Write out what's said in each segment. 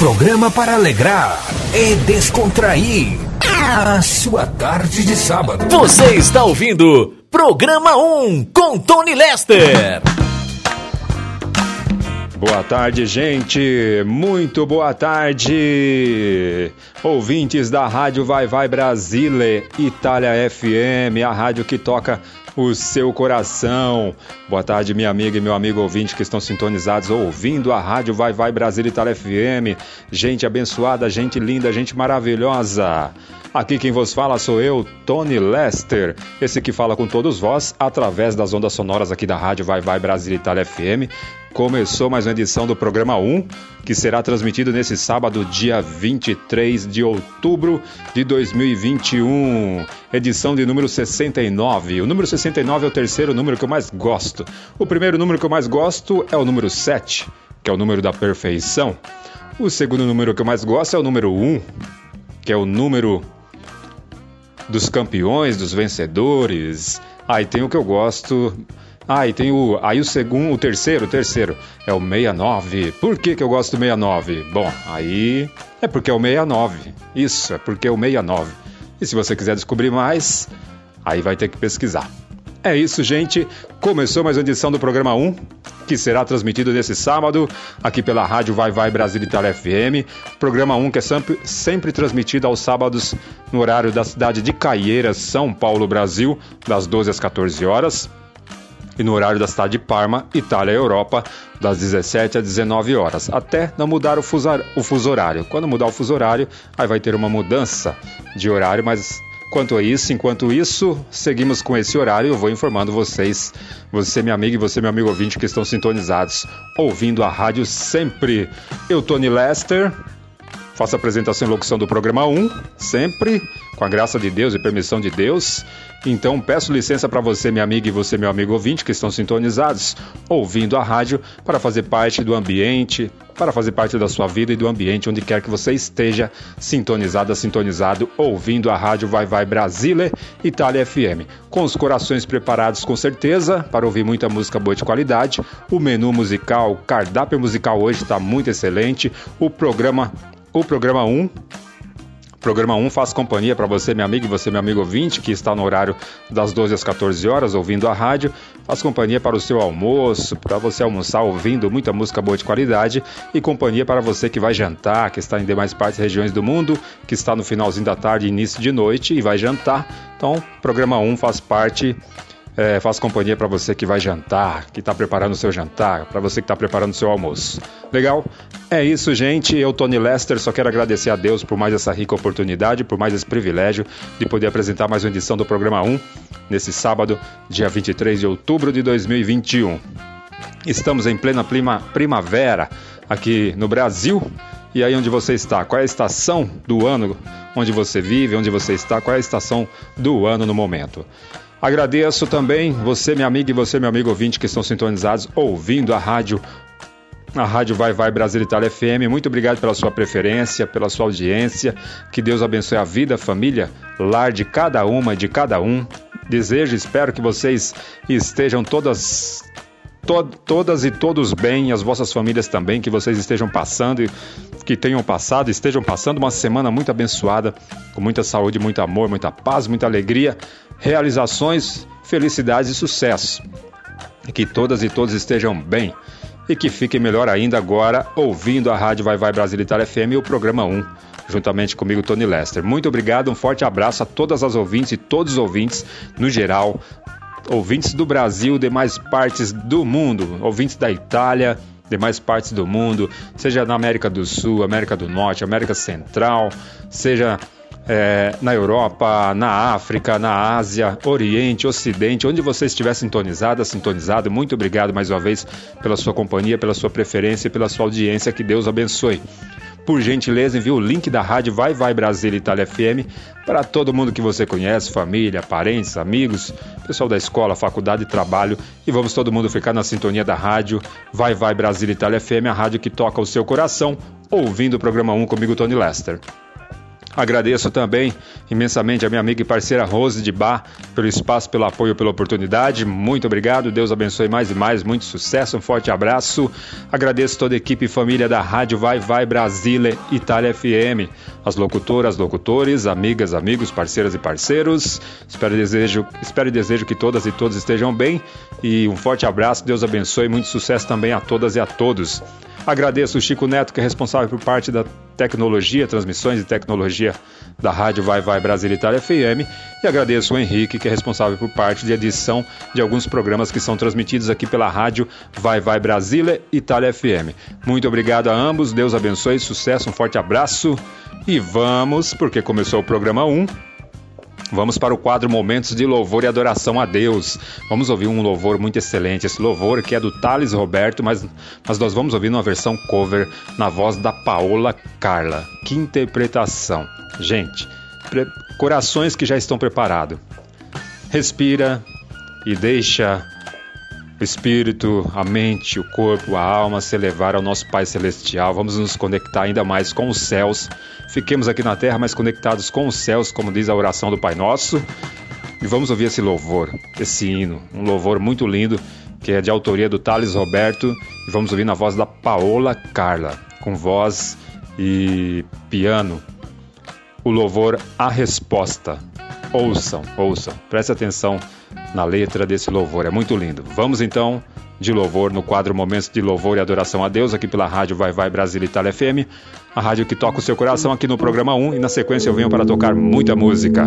programa para alegrar e descontrair a sua tarde de sábado. Você está ouvindo Programa 1 com Tony Lester. Boa tarde, gente. Muito boa tarde. Ouvintes da Rádio Vai Vai Brasile, Itália FM, a rádio que toca o seu coração. Boa tarde, minha amiga e meu amigo ouvinte que estão sintonizados ouvindo a Rádio Vai Vai Brasília Itália FM. Gente abençoada, gente linda, gente maravilhosa. Aqui quem vos fala sou eu, Tony Lester, esse que fala com todos vós através das ondas sonoras aqui da Rádio Vai Vai Brasília Itália FM. Começou mais uma edição do programa 1, que será transmitido nesse sábado, dia 23 de outubro de 2021. Edição de número 69. O número 69 é o terceiro número que eu mais gosto. O primeiro número que eu mais gosto é o número 7, que é o número da perfeição. O segundo número que eu mais gosto é o número 1, que é o número dos campeões, dos vencedores. Aí ah, tem o que eu gosto. Ah, e tem o. Aí o segundo, o terceiro, o terceiro é o 69. Por que, que eu gosto do 69? Bom, aí é porque é o 69. Isso, é porque é o 69. E se você quiser descobrir mais, aí vai ter que pesquisar. É isso, gente. Começou mais uma edição do programa 1, que será transmitido nesse sábado, aqui pela Rádio Vai Vai Brasil Itália FM. Programa 1 que é sempre, sempre transmitido aos sábados no horário da cidade de Caieiras, São Paulo, Brasil, das 12 às 14 horas. E no horário da cidade de Parma, Itália, Europa, das 17 às 19 horas, até não mudar o fuso, o fuso horário. Quando mudar o fuso horário, aí vai ter uma mudança de horário, mas Quanto a isso, enquanto isso, seguimos com esse horário. Eu vou informando vocês, você, minha amiga, e você, meu amigo ouvinte, que estão sintonizados, ouvindo a rádio sempre. Eu, Tony Lester, faço a apresentação e locução do programa 1, sempre, com a graça de Deus e permissão de Deus. Então peço licença para você, minha amiga, e você, meu amigo ouvinte, que estão sintonizados, ouvindo a rádio, para fazer parte do ambiente, para fazer parte da sua vida e do ambiente onde quer que você esteja sintonizada, sintonizado, ouvindo a rádio Vai Vai Brasília, Itália FM. Com os corações preparados com certeza para ouvir muita música boa de qualidade. O menu musical, o cardápio musical hoje está muito excelente. O programa, o programa 1 Programa 1 faz companhia para você, meu amigo, e você, meu amigo ouvinte, que está no horário das 12 às 14 horas ouvindo a rádio. Faz companhia para o seu almoço, para você almoçar ouvindo muita música boa de qualidade e companhia para você que vai jantar, que está em demais partes e regiões do mundo, que está no finalzinho da tarde, início de noite e vai jantar. Então, programa 1 faz parte é, faço companhia para você que vai jantar, que está preparando o seu jantar, para você que está preparando o seu almoço. Legal? É isso, gente. Eu, Tony Lester, só quero agradecer a Deus por mais essa rica oportunidade, por mais esse privilégio de poder apresentar mais uma edição do programa 1 nesse sábado, dia 23 de outubro de 2021. Estamos em plena prima, primavera aqui no Brasil. E aí onde você está? Qual é a estação do ano onde você vive, onde você está? Qual é a estação do ano no momento? Agradeço também você, minha amiga, e você, meu amigo ouvinte, que estão sintonizados ouvindo a rádio. A Rádio Vai Vai Brasil Itália FM. Muito obrigado pela sua preferência, pela sua audiência. Que Deus abençoe a vida, a família, lar de cada uma de cada um. Desejo, espero que vocês estejam todas to todas e todos bem, as vossas famílias também, que vocês estejam passando, que tenham passado, estejam passando uma semana muito abençoada, com muita saúde, muito amor, muita paz, muita alegria, realizações, felicidades e sucesso. E que todas e todos estejam bem. E que fiquem melhor ainda agora ouvindo a Rádio Vai Vai Brasil Itália FM e o programa 1 juntamente comigo, Tony Lester. Muito obrigado, um forte abraço a todas as ouvintes e todos os ouvintes no geral, ouvintes do Brasil, demais partes do mundo, ouvintes da Itália, demais partes do mundo, seja na América do Sul, América do Norte, América Central, seja é, na Europa, na África, na Ásia, Oriente, Ocidente, onde você estiver sintonizada, sintonizado, muito obrigado mais uma vez pela sua companhia, pela sua preferência e pela sua audiência. Que Deus abençoe. Por gentileza, envie o link da rádio Vai Vai Brasil Itália FM para todo mundo que você conhece, família, parentes, amigos, pessoal da escola, faculdade, trabalho. E vamos todo mundo ficar na sintonia da rádio Vai Vai Brasil Itália FM, a rádio que toca o seu coração, ouvindo o programa 1 comigo, Tony Lester. Agradeço também imensamente a minha amiga e parceira Rose de Bar pelo espaço, pelo apoio, pela oportunidade. Muito obrigado. Deus abençoe mais e mais. Muito sucesso. Um forte abraço. Agradeço toda a equipe e família da Rádio Vai Vai Brasília Itália FM. As locutoras, locutores, amigas, amigos, parceiras e parceiros. Espero e desejo, espero e desejo que todas e todos estejam bem. E um forte abraço. Deus abençoe. Muito sucesso também a todas e a todos. Agradeço o Chico Neto, que é responsável por parte da tecnologia, transmissões e tecnologia da Rádio Vai Vai Brasil Itália FM. E agradeço o Henrique, que é responsável por parte de edição de alguns programas que são transmitidos aqui pela Rádio Vai Vai Brasília Itália FM. Muito obrigado a ambos, Deus abençoe, sucesso, um forte abraço. E vamos, porque começou o programa 1 Vamos para o quadro Momentos de Louvor e Adoração a Deus. Vamos ouvir um louvor muito excelente. Esse louvor que é do Thales Roberto, mas, mas nós vamos ouvir numa versão cover na voz da Paola Carla. Que interpretação! Gente, corações que já estão preparados. Respira e deixa o espírito, a mente, o corpo, a alma se elevar ao nosso Pai Celestial. Vamos nos conectar ainda mais com os céus. Fiquemos aqui na terra, mas conectados com os céus, como diz a oração do Pai Nosso. E vamos ouvir esse louvor, esse hino, um louvor muito lindo, que é de autoria do Thales Roberto. E vamos ouvir na voz da Paola Carla, com voz e piano. O louvor A Resposta. Ouçam, ouçam, preste atenção na letra desse louvor. É muito lindo. Vamos então de louvor no quadro Momentos de Louvor e Adoração a Deus, aqui pela Rádio Vai Vai Brasil Itália FM, a rádio que toca o seu coração aqui no programa 1 e na sequência eu venho para tocar muita música.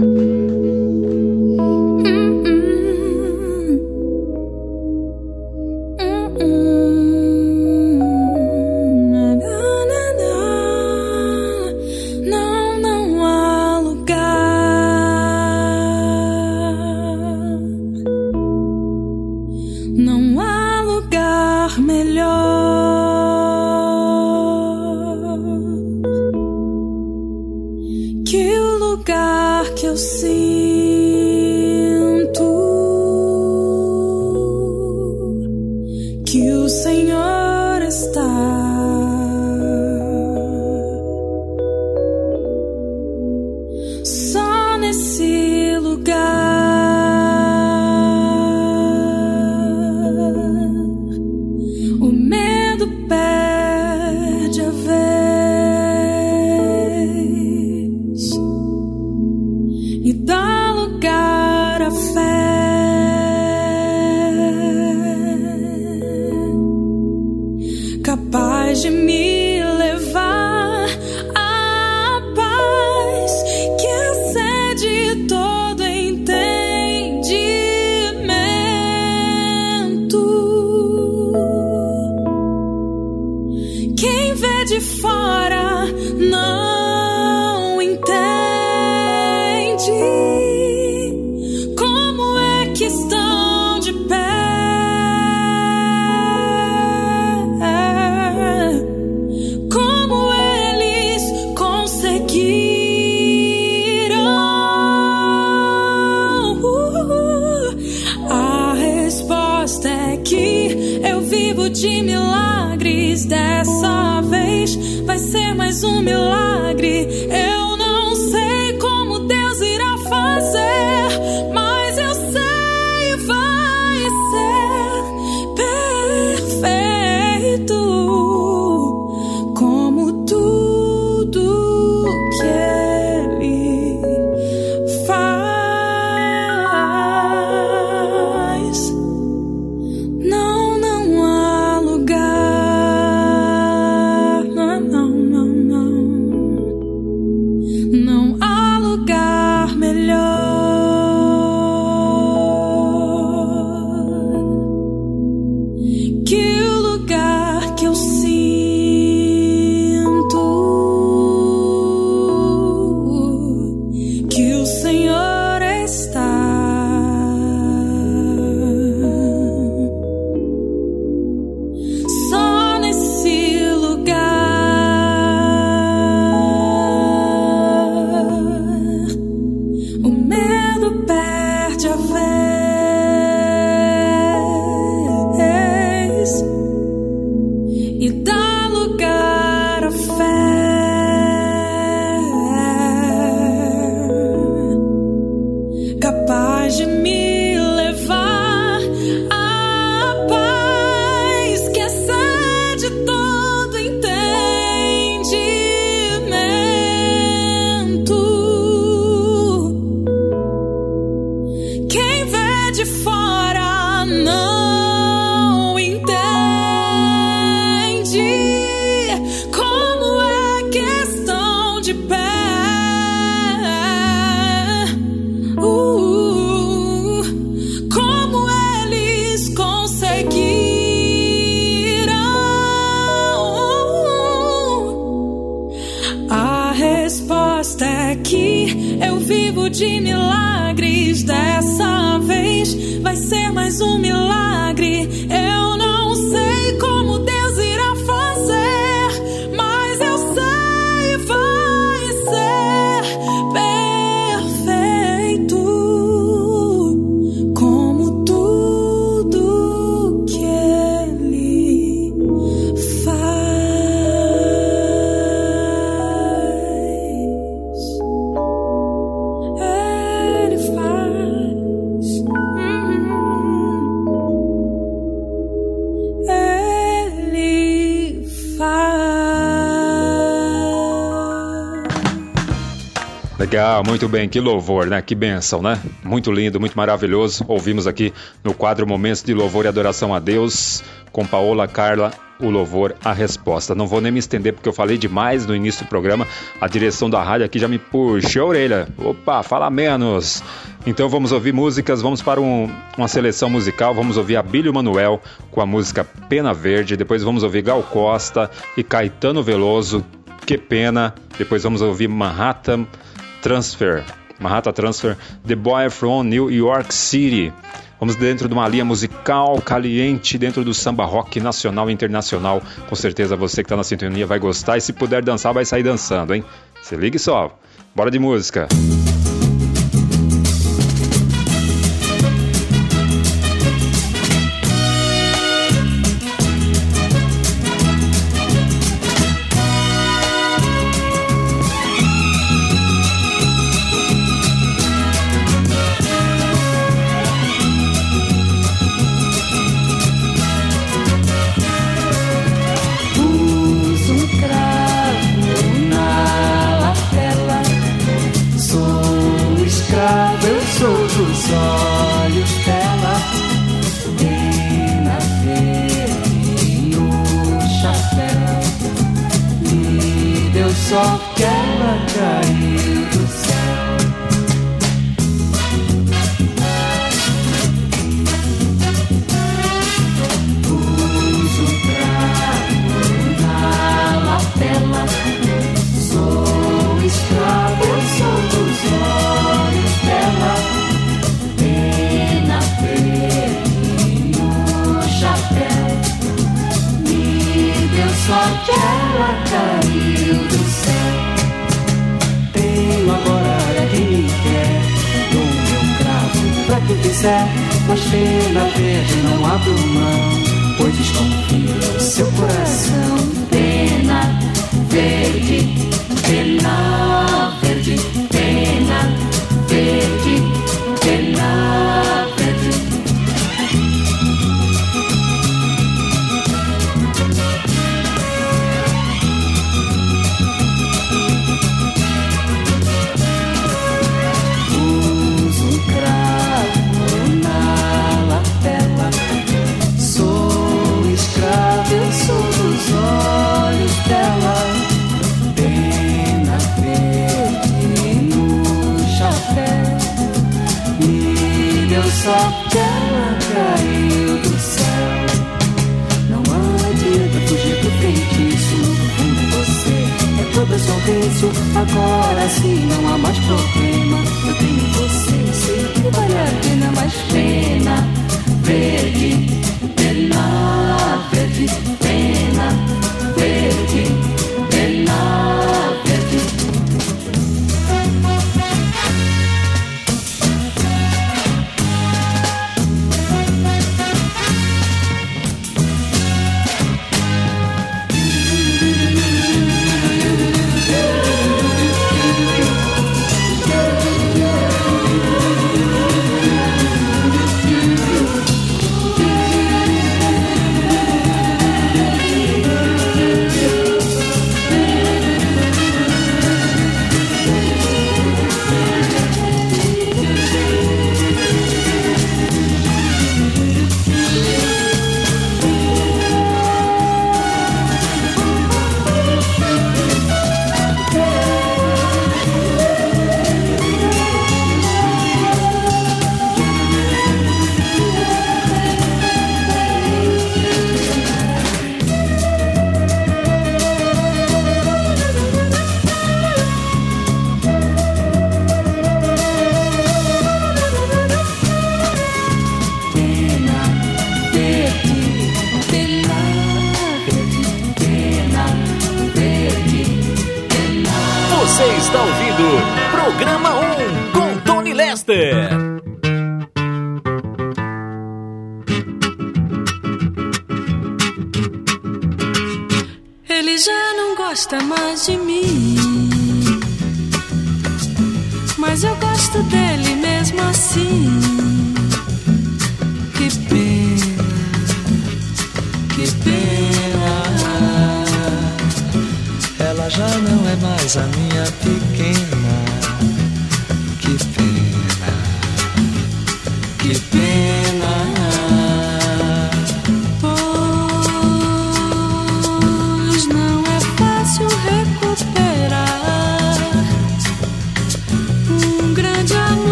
you. Muito bem, que louvor, né? Que benção, né? Muito lindo, muito maravilhoso. Ouvimos aqui no quadro Momentos de Louvor e Adoração a Deus, com Paola Carla, o louvor, a resposta. Não vou nem me estender porque eu falei demais no início do programa. A direção da rádio aqui já me puxou a orelha. Opa, fala menos. Então vamos ouvir músicas, vamos para um- uma seleção musical. Vamos ouvir Abílio Manuel com a música Pena Verde. Depois vamos ouvir Gal Costa e Caetano Veloso. Que pena. Depois vamos ouvir Manhattan Transfer. Manhattan Transfer, The Boy from New York City. Vamos dentro de uma linha musical caliente, dentro do samba rock nacional e internacional. Com certeza você que está na sintonia vai gostar e se puder dançar, vai sair dançando, hein? Se ligue só. Bora de música. Pus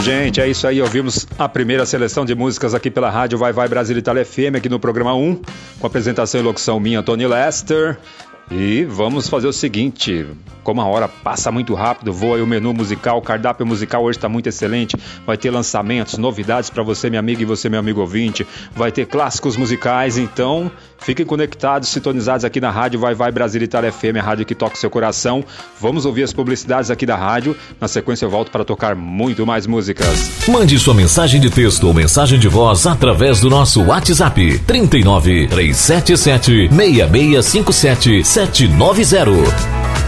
Gente. É isso aí. Ouvimos a primeira seleção de músicas aqui pela Rádio Vai Vai Brasil Itália FM, aqui no programa 1, com apresentação e locução minha, Tony Lester. E vamos fazer o seguinte: como a hora passa muito rápido, voa aí o menu musical, o cardápio musical hoje está muito excelente. Vai ter lançamentos, novidades para você, minha amiga, e você, meu amigo ouvinte. Vai ter clássicos musicais, então fiquem conectados, sintonizados aqui na rádio Vai Vai Brasil Itália FM, a rádio que toca o seu coração. Vamos ouvir as publicidades aqui da rádio. Na sequência, eu volto para tocar muito mais músicas. Mande sua mensagem de texto ou mensagem de voz através do nosso WhatsApp 39 377 6657 790.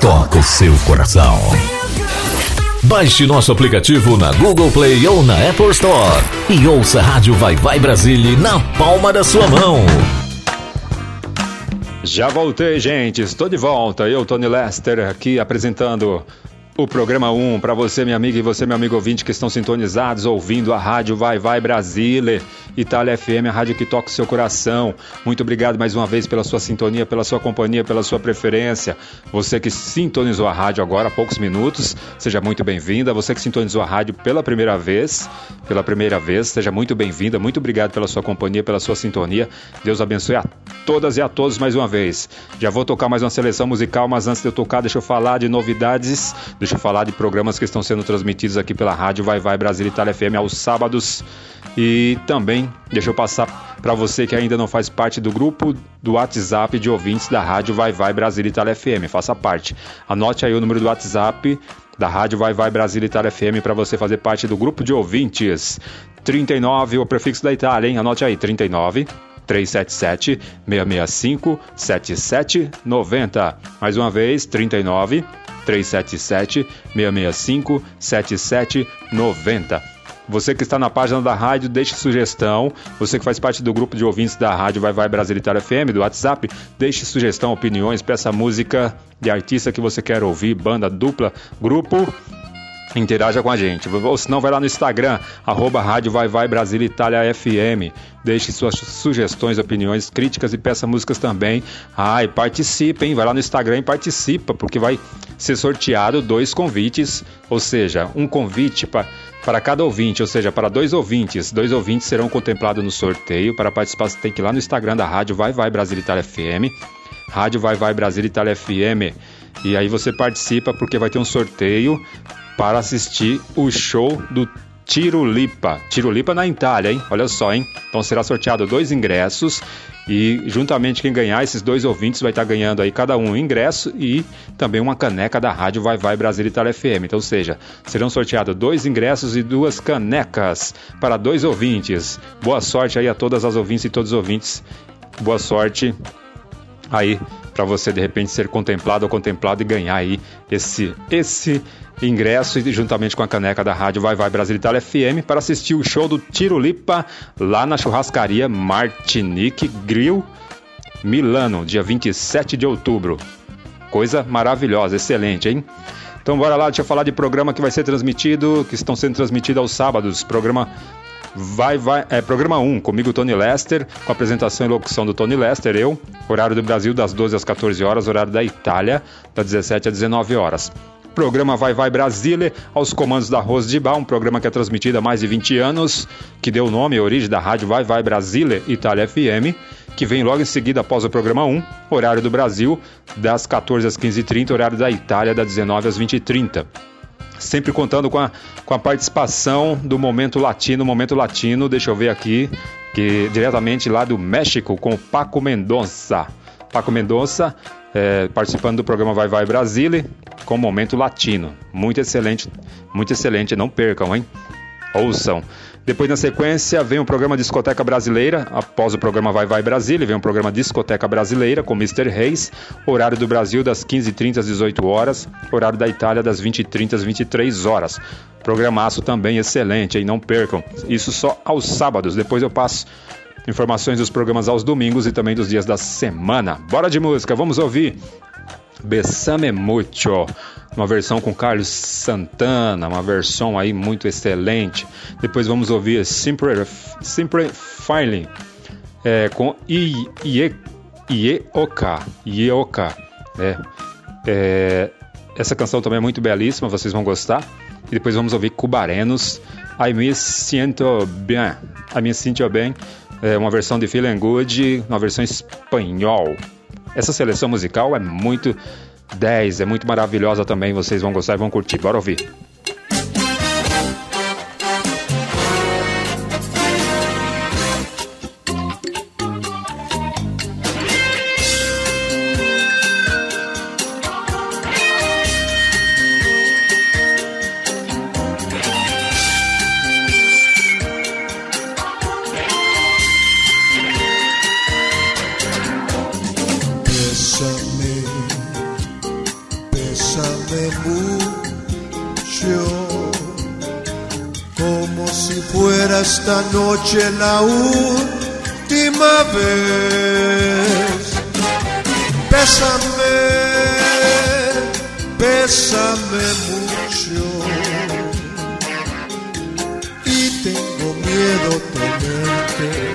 toca o seu coração. Baixe nosso aplicativo na Google Play ou na Apple Store e ouça a Rádio Vai Vai Brasília na palma da sua mão. Já voltei, gente. Estou de volta. Eu, Tony Lester, aqui apresentando o programa 1 para você, minha amiga, e você, meu amigo ouvinte, que estão sintonizados, ouvindo a rádio Vai Vai Brasília, Itália FM, a rádio que toca o seu coração. Muito obrigado mais uma vez pela sua sintonia, pela sua companhia, pela sua preferência. Você que sintonizou a rádio agora há poucos minutos, seja muito bem-vinda. Você que sintonizou a rádio pela primeira vez, pela primeira vez, seja muito bem-vinda. Muito obrigado pela sua companhia, pela sua sintonia. Deus abençoe a todas e a todos mais uma vez. Já vou tocar mais uma seleção musical, mas antes de eu tocar, deixa eu falar de novidades. Deixa eu falar de programas que estão sendo transmitidos aqui pela rádio Vai Vai Brasil Itália FM aos sábados. E também deixa eu passar para você que ainda não faz parte do grupo do WhatsApp de ouvintes da rádio Vai Vai Brasil Itália FM. Faça parte. Anote aí o número do WhatsApp da rádio Vai Vai Brasil Itália FM para você fazer parte do grupo de ouvintes. 39, o prefixo da Itália, hein? Anote aí, 39 377 665 7790. Mais uma vez, 39 377 665 7790. Você que está na página da rádio, deixe sugestão. Você que faz parte do grupo de ouvintes da rádio Vai Vai Brasil Itália FM, do WhatsApp, deixe sugestão, opiniões, peça música de artista que você quer ouvir, banda, dupla, grupo. Interaja com a gente. Ou se não, vai lá no Instagram, arroba Rádio Vai Vai Brasil Itália FM. Deixe suas sugestões, opiniões, críticas e peça músicas também. Ah, e participe, hein? Vai lá no Instagram e participa, porque vai ser sorteado dois convites, ou seja, um convite para para cada ouvinte, ou seja, para dois ouvintes. Dois ouvintes serão contemplados no sorteio. Para participar, você tem que ir lá no Instagram da Rádio Vai Vai Brasil Itália FM. Rádio Vai Vai Brasil Itália FM. E aí você participa porque vai ter um sorteio para assistir o show do Tirulipa. Tirulipa na Itália, hein? Olha só, hein? Então será sorteado dois ingressos e juntamente quem ganhar, esses dois ouvintes vai estar ganhando aí cada um um ingresso e também uma caneca da rádio Vai Vai Brasil Itália FM. Então, ou seja, serão sorteados dois ingressos e duas canecas para dois ouvintes. Boa sorte aí a todas as ouvintes e todos os ouvintes. Boa sorte aí para você de repente ser contemplado ou contemplado e ganhar aí esse esse ingresso e juntamente com a caneca da rádio Vai Vai Brasil Itália FM para assistir o show do Tirulipa lá na churrascaria Martinique Grill Milano, dia 27 de outubro. Coisa maravilhosa, excelente, hein? Então bora lá, deixa eu falar de programa que vai ser transmitido, que estão sendo transmitidos aos sábados. Programa Vai, vai, é programa 1, comigo Tony Lester, com apresentação e locução do Tony Lester, eu, horário do Brasil das 12 às 14 horas, horário da Itália, das 17 às 19 horas. Programa Vai Vai Brasília, aos comandos da Rose de Bar, um programa que é transmitido há mais de 20 anos, que deu o nome e origem da rádio Vai Vai Brasília Itália FM, que vem logo em seguida após o programa 1, horário do Brasil, das 14 às 15h30, horário da Itália, das 19 às 20h30 sempre contando com a, com a participação do Momento Latino. Momento Latino, deixa eu ver aqui, que diretamente lá do México, com o Paco Mendonça. Paco Mendonça é, participando do programa Vai Vai Brasília com Momento Latino. Muito excelente, muito excelente, não percam, hein? Ouçam. Depois, na sequência, vem o programa Discoteca Brasileira. Após o programa Vai Vai Brasília, vem o programa Discoteca Brasileira com Mr. Reis. Horário do Brasil das 15h30 às 18 horas. Horário da Itália das 20h30 às 23 horas. Programaço também excelente, hein? Não percam. Isso só aos sábados. Depois eu passo informações dos programas aos domingos e também dos dias da semana. Bora de música, vamos ouvir Besame Mucho, uma versão com Carlos Santana, uma versão aí muito excelente. Depois vamos ouvir Simple, Simple Filing é, com I, Ie, Ieoka, Ieoka, é, é, essa canção também é muito belíssima, vocês vão gostar. E depois vamos ouvir Cubarenos, I me siento bien, I me siento bem, é uma versão de Feeling Good, uma versão espanhol. Essa seleção musical é muito 10, é muito maravilhosa também, vocês vão gostar e vão curtir. Bora ouvir. Como si fuera esta noche la última vez. Bésame, bésame mucho, y tengo miedo tenerte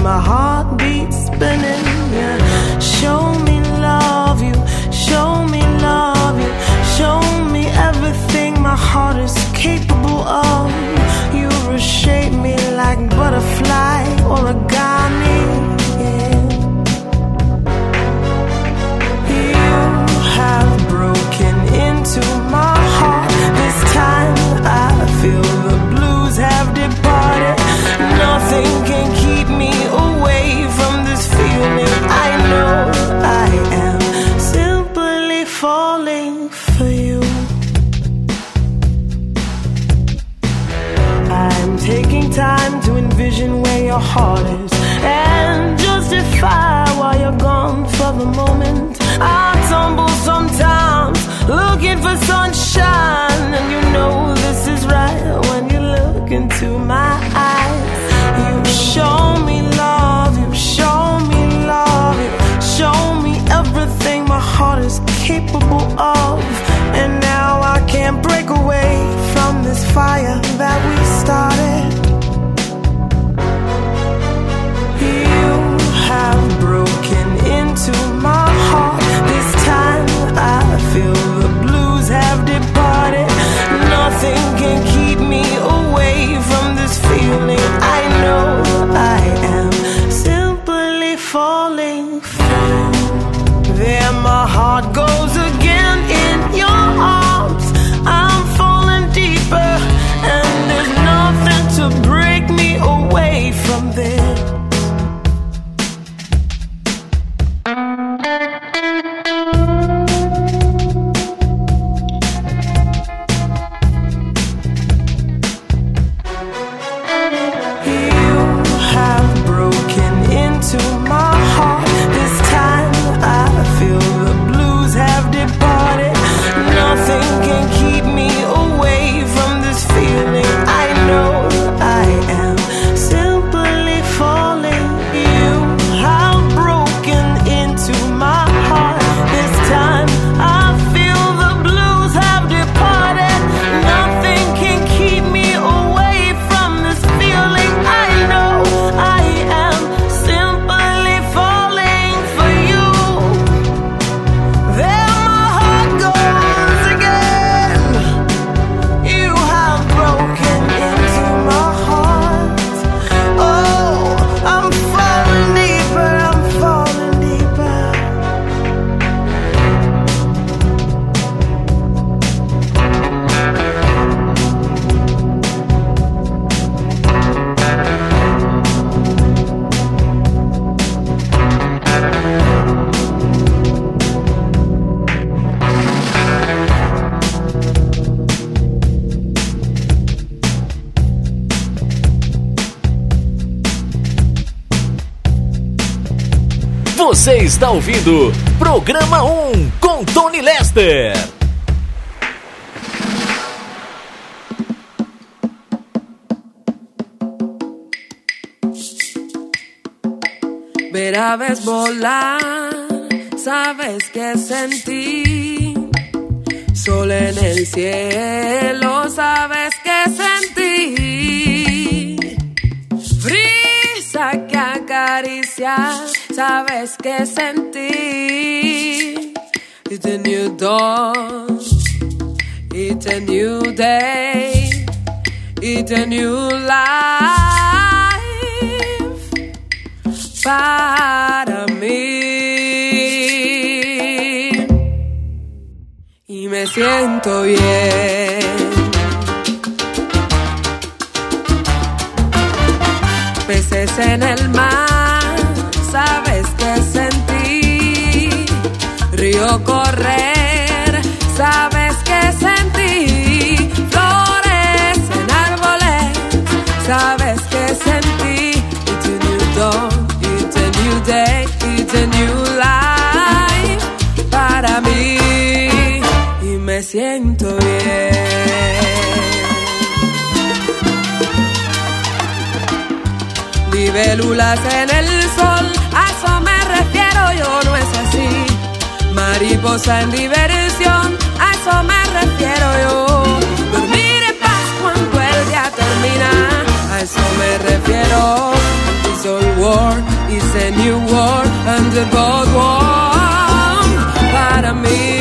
to keep my heartbeat spinning. Yeah. Show me where your heart is and justify why you're gone for the moment. I tumble sometimes looking for sunshine, and you know this is right when you look into my eyes. You show me love, you show me love, you show me everything my heart is capable of, and now I can't break away from this fire that we started. Está ouvindo Programa 1 com Tony Lester. Ver aves volar, sabes que sentí. Sol en el cielo, sabes que sentí. Brisa que acaricia, sabes que sentí. It's a new dawn, it's a new day, it's a new life para mí. Y me siento bien. Peces en el mar, Correr, sabes que sentí. Flores en árboles, sabes que sentí. It's a new dawn, it's a new day, it's a new life para mí. Y me siento bien. Libélulas en el sol, a eso me refiero, yo no es. Mariposa en diversión, a eso me refiero yo. Dormir en paz cuando el día termina, a eso me refiero. It's old war, it's a new war, and the both won para mí.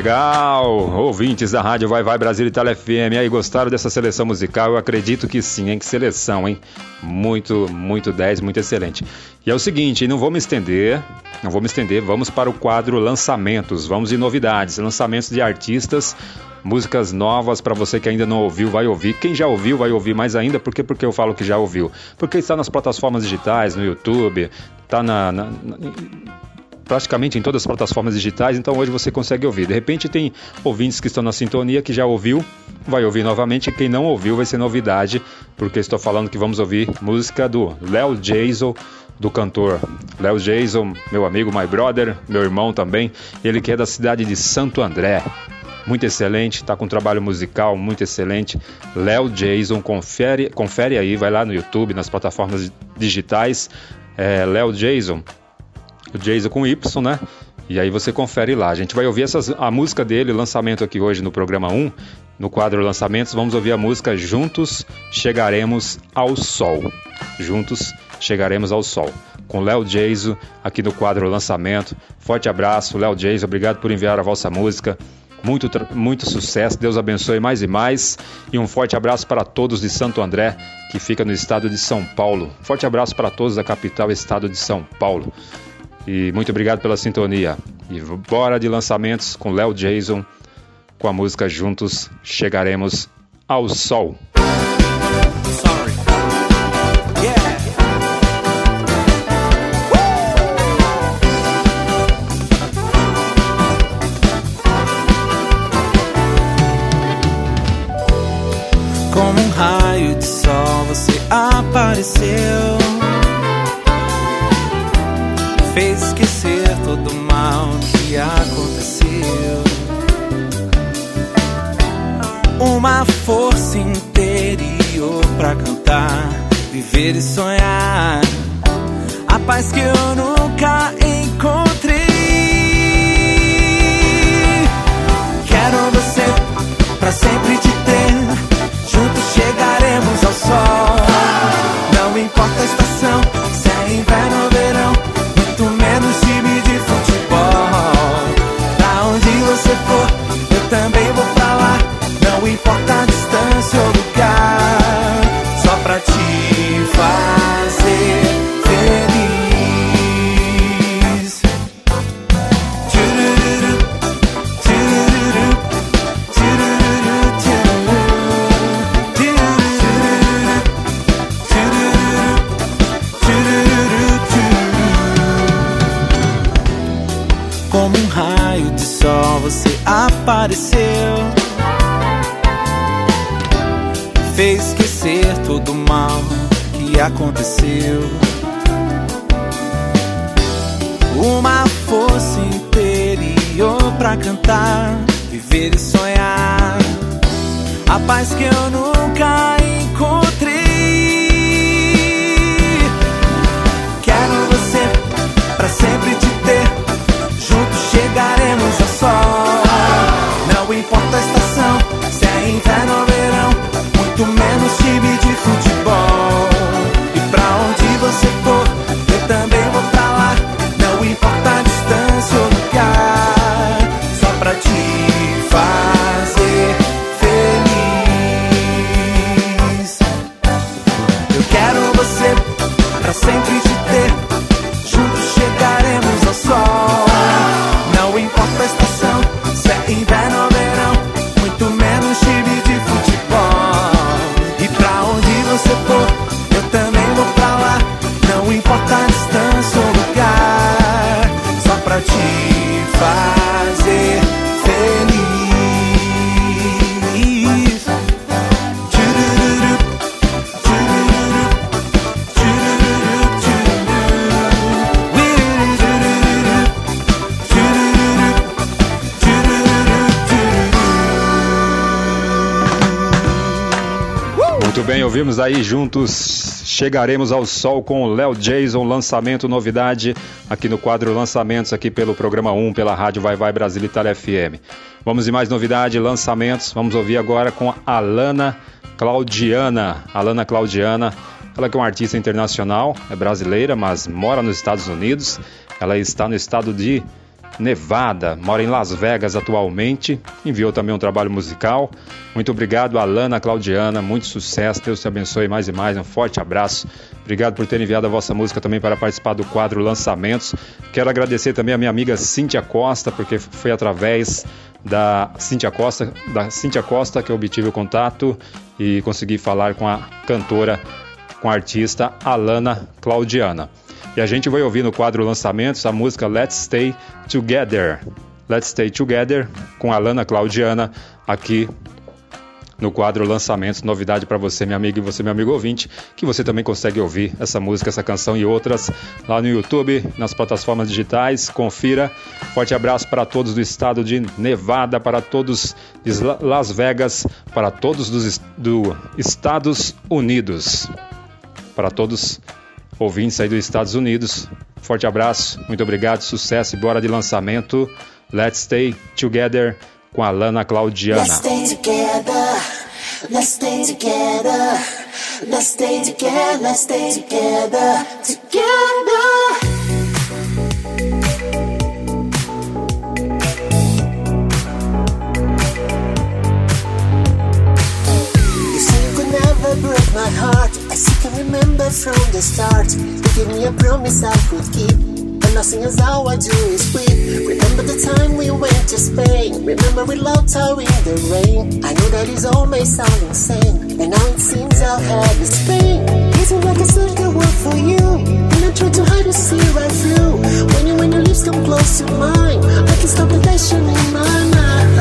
Legal. Ouvintes da Rádio Vai Vai Brasil Itália FM. Aí, gostaram dessa seleção musical? Eu acredito que sim, hein? Que seleção, hein? Muito, muito 10, muito excelente. E é o seguinte, não vou me estender, não vou me estender, vamos para o quadro lançamentos, vamos de novidades, lançamentos de artistas, músicas novas para você que ainda não ouviu, vai ouvir. Quem já ouviu, vai ouvir mais ainda. Por que? Porque eu falo que já ouviu. Porque está nas plataformas digitais, no YouTube, tá na- na- na praticamente em todas as plataformas digitais, então hoje você consegue ouvir. De repente tem ouvintes que estão na sintonia que já ouviu, vai ouvir novamente, quem não ouviu vai ser novidade, porque estou falando que vamos ouvir música do Léo Jason, do cantor Léo Jason, meu amigo, my brother, meu irmão também, ele que é da cidade de Santo André. Muito excelente, está com um trabalho musical muito excelente. Léo Jason, confere, confere aí, vai lá no YouTube, nas plataformas digitais. É, Léo Jason, o Jason com Y, né? E aí você confere lá. A gente vai ouvir essas, a música dele, lançamento aqui hoje no programa 1, no quadro Lançamentos. Vamos ouvir a música Juntos Chegaremos ao Sol. Juntos Chegaremos ao Sol. Com Léo Jason aqui no quadro Lançamento. Forte abraço, Léo Jason. Obrigado por enviar a vossa música. Muito, muito sucesso, Deus abençoe mais e mais. E um forte abraço para todos de Santo André, que fica no estado de São Paulo. Forte abraço para todos da capital, estado de São Paulo. E muito obrigado pela sintonia. E bora de lançamentos com Léo Jason, com a música Juntos Chegaremos ao Sol. Como um raio de sol você apareceu Uma força interior pra cantar Viver e sonhar. A paz que eu nunca encontrei. Quero você pra sempre te pra cantar, viver e sonhar. A paz que eu nunca ouvimos aí juntos. Chegaremos ao sol com o Léo Jason, lançamento, novidade aqui no quadro Lançamentos, aqui pelo programa 1, pela Rádio Vai Vai Brasil Itália FM. Vamos em mais novidade, lançamentos. Vamos ouvir agora com Alana Claudiana. Alana Claudiana, ela que é uma artista internacional, é brasileira, mas mora nos Estados Unidos. Ela está no estado de Nevada, mora em Las Vegas atualmente, enviou também um trabalho musical. Muito obrigado, Alana Claudiana, muito sucesso, Deus te abençoe mais e mais, um forte abraço. Obrigado por ter enviado a vossa música também para participar do quadro Lançamentos. Quero agradecer também a minha amiga Cíntia Costa, porque foi através da Cíntia Costa, da Cíntia Costa que eu obtive o contato e consegui falar com a cantora, com a artista Alana Claudiana. E a gente vai ouvir no quadro Lançamentos a música Let's Stay Together. Let's Stay Together com a Lana Claudiana aqui no quadro Lançamentos. Novidade para você, minha amiga, e você, meu amigo ouvinte, que você também consegue ouvir essa música, essa canção e outras lá no YouTube, nas plataformas digitais. Confira. Forte abraço para todos do estado de Nevada, para todos de Las Vegas, para todos dos do Estados Unidos. Para todos ouvintes aí dos Estados Unidos. Forte abraço, muito obrigado, sucesso e bora de lançamento. Let's Stay Together com a Lana Claudiana. Let's stay together. Let's stay together. Let's stay together. Let's stay together. Together. You could never break my heart. I still can remember from the start. You gave me a promise I could keep. And nothing else how I do is weep. Remember the time we went to Spain. Remember we loved her in the rain. I know that is all may sound insane. And now it seems I'll have this pain. Isn't like I searched the world for you. And I tried to hide to see right through. When you when your lips come close to mine, I can stop the passion in my mind.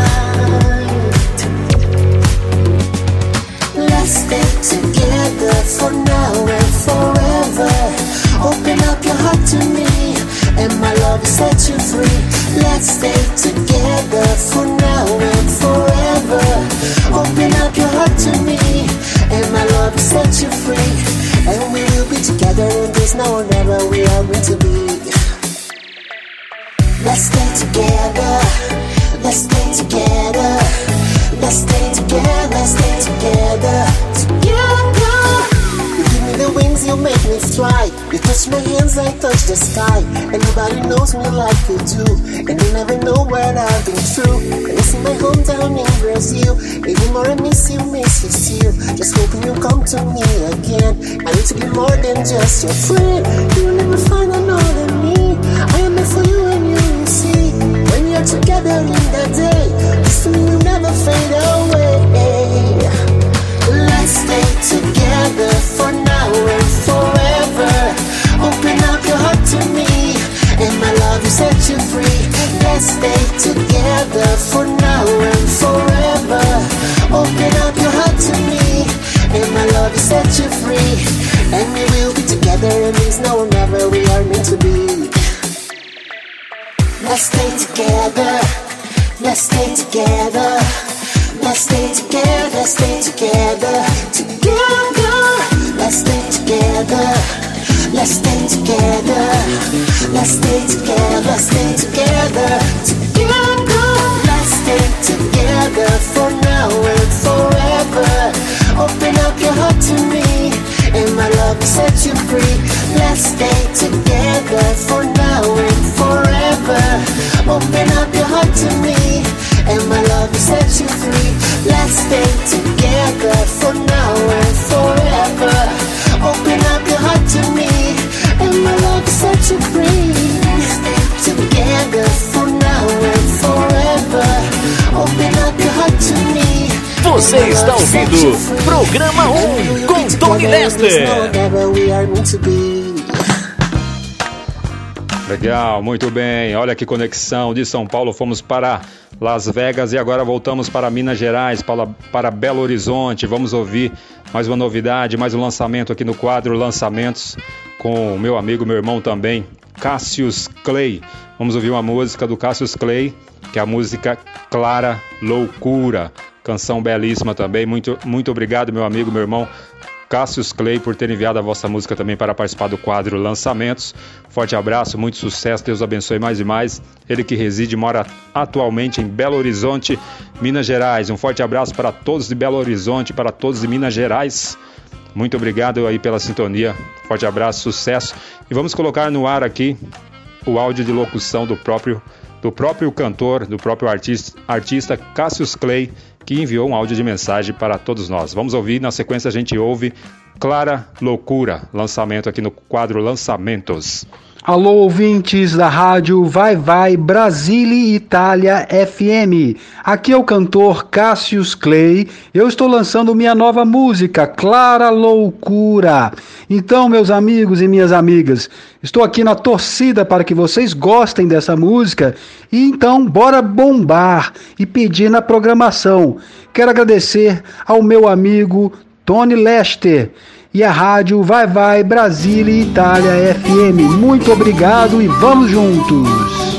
Let's stay together for now and forever. Open up your heart to me, and my love will set you free. Let's stay together for now and forever. Open up your heart to me, and my love will set you free. And we will be together, and there's now or never we are meant to be. Let's stay together. Let's stay together. Let's stay together. Let's stay together. Together. You make me fly. You touch my hands, I touch the sky. And nobody knows me like you do. And you never know what I've been through. It's in my hometown in Brazil. Even more I miss you, miss you still. Just hoping you come to me again. I need to be more than just your friend. You'll never find another together, and there's no one ever we are meant to be. Let's stay together. Let's stay together. Let's stay together. Stay together. Together. Let's stay together. Let's stay together. Let's stay together. Let's stay together. Together. Let's stay together for now and forever. Open up your heart to me, and my love will set you free. Let's stay together for now and forever. Open up your heart to me, and my love will set you free. Let's stay together for now and forever. Open up your heart to me, and my love will set you free. Stay together for now and forever. Open up your heart to me. Você está ouvindo Programa 1 com Tony Lester. Legal, muito bem. Olha que conexão. De São Paulo fomos para Las Vegas e agora voltamos para Minas Gerais, para, para Belo Horizonte. Vamos ouvir mais uma novidade, mais um lançamento aqui no quadro Lançamentos com o meu amigo, meu irmão também, Cassius Clay. Vamos ouvir uma música do Cassius Clay, que é a música Clara Loucura. Canção belíssima também. Muito, muito obrigado, meu amigo, meu irmão. Cassius Clay por ter enviado a vossa música também para participar do quadro Lançamentos. Forte abraço, muito sucesso, Deus abençoe mais e mais. Ele que reside e mora atualmente em Belo Horizonte, Minas Gerais. Um forte abraço para todos de Belo Horizonte, para todos de Minas Gerais. Muito obrigado aí pela sintonia. Forte abraço, sucesso. E vamos colocar no ar aqui o áudio de locução do próprio do próprio cantor, do próprio artista, artista Cassius Clay, que enviou um áudio de mensagem para todos nós. Vamos ouvir, na sequência a gente ouve Clara Loucura, lançamento aqui no quadro Lançamentos. Alô, ouvintes da rádio Vai Vai Brasília Itália FM. Aqui é o cantor Cassius Clay. Eu estou lançando minha nova música, Clara Loucura. Então, meus amigos e minhas amigas, estou aqui na torcida para que vocês gostem dessa música. E então, bora bombar e pedir na programação. Quero agradecer ao meu amigo Tony Lester e a rádio Vai Vai Brasília e Itália FM. Muito obrigado e vamos juntos!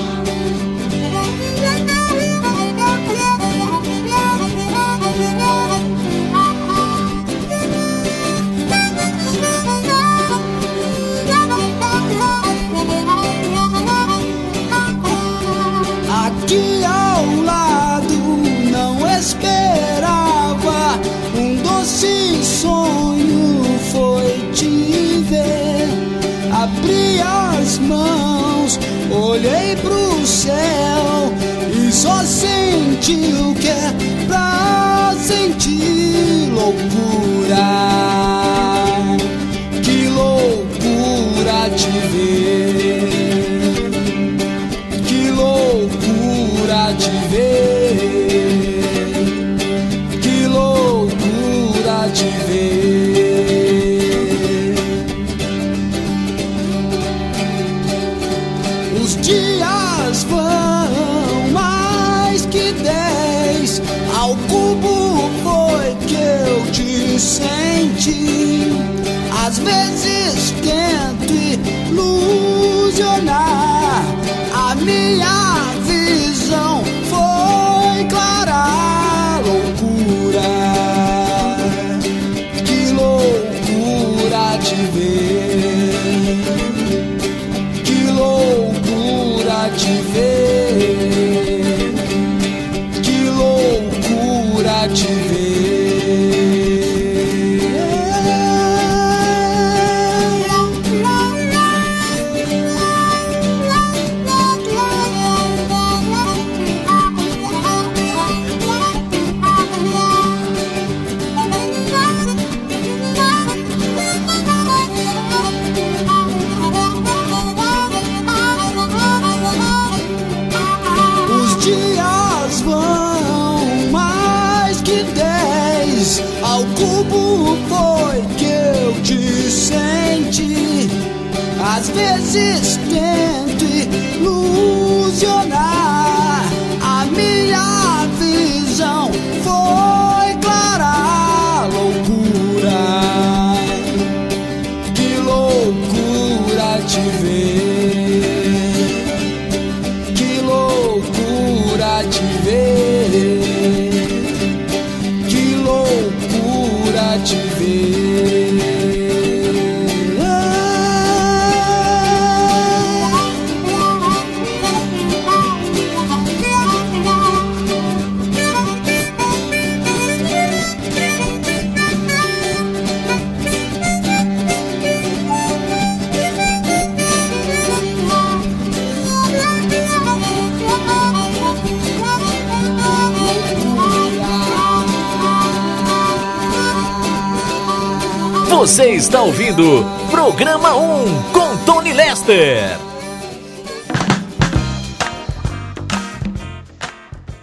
Ouvindo Programa 1 com Tony Lester.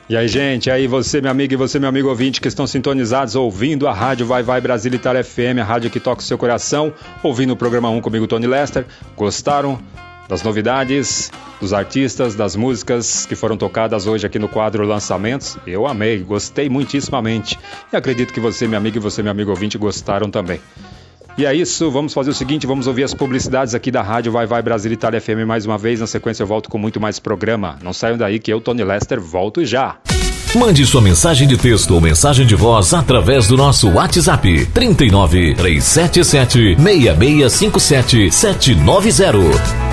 E aí, gente, aí você, meu amigo, e você, meu amigo ouvinte, que estão sintonizados ouvindo a rádio Vai Vai Brasil Itália FM, a rádio que toca o seu coração, ouvindo o programa 1 comigo, Tony Lester. Gostaram das novidades, dos artistas, das músicas que foram tocadas hoje aqui no quadro Lançamentos? Eu amei, gostei muitíssimamente. E acredito que você, meu amigo, e você, meu amigo ouvinte, gostaram também. E é isso, vamos fazer o seguinte, vamos ouvir as publicidades aqui da rádio Vai Vai Brasil Itália FM mais uma vez. Na sequência eu volto com muito mais programa. Não saiam daí que eu, Tony Lester, volto já. Mande sua mensagem de texto ou mensagem de voz através do nosso WhatsApp 39 377 6657 790.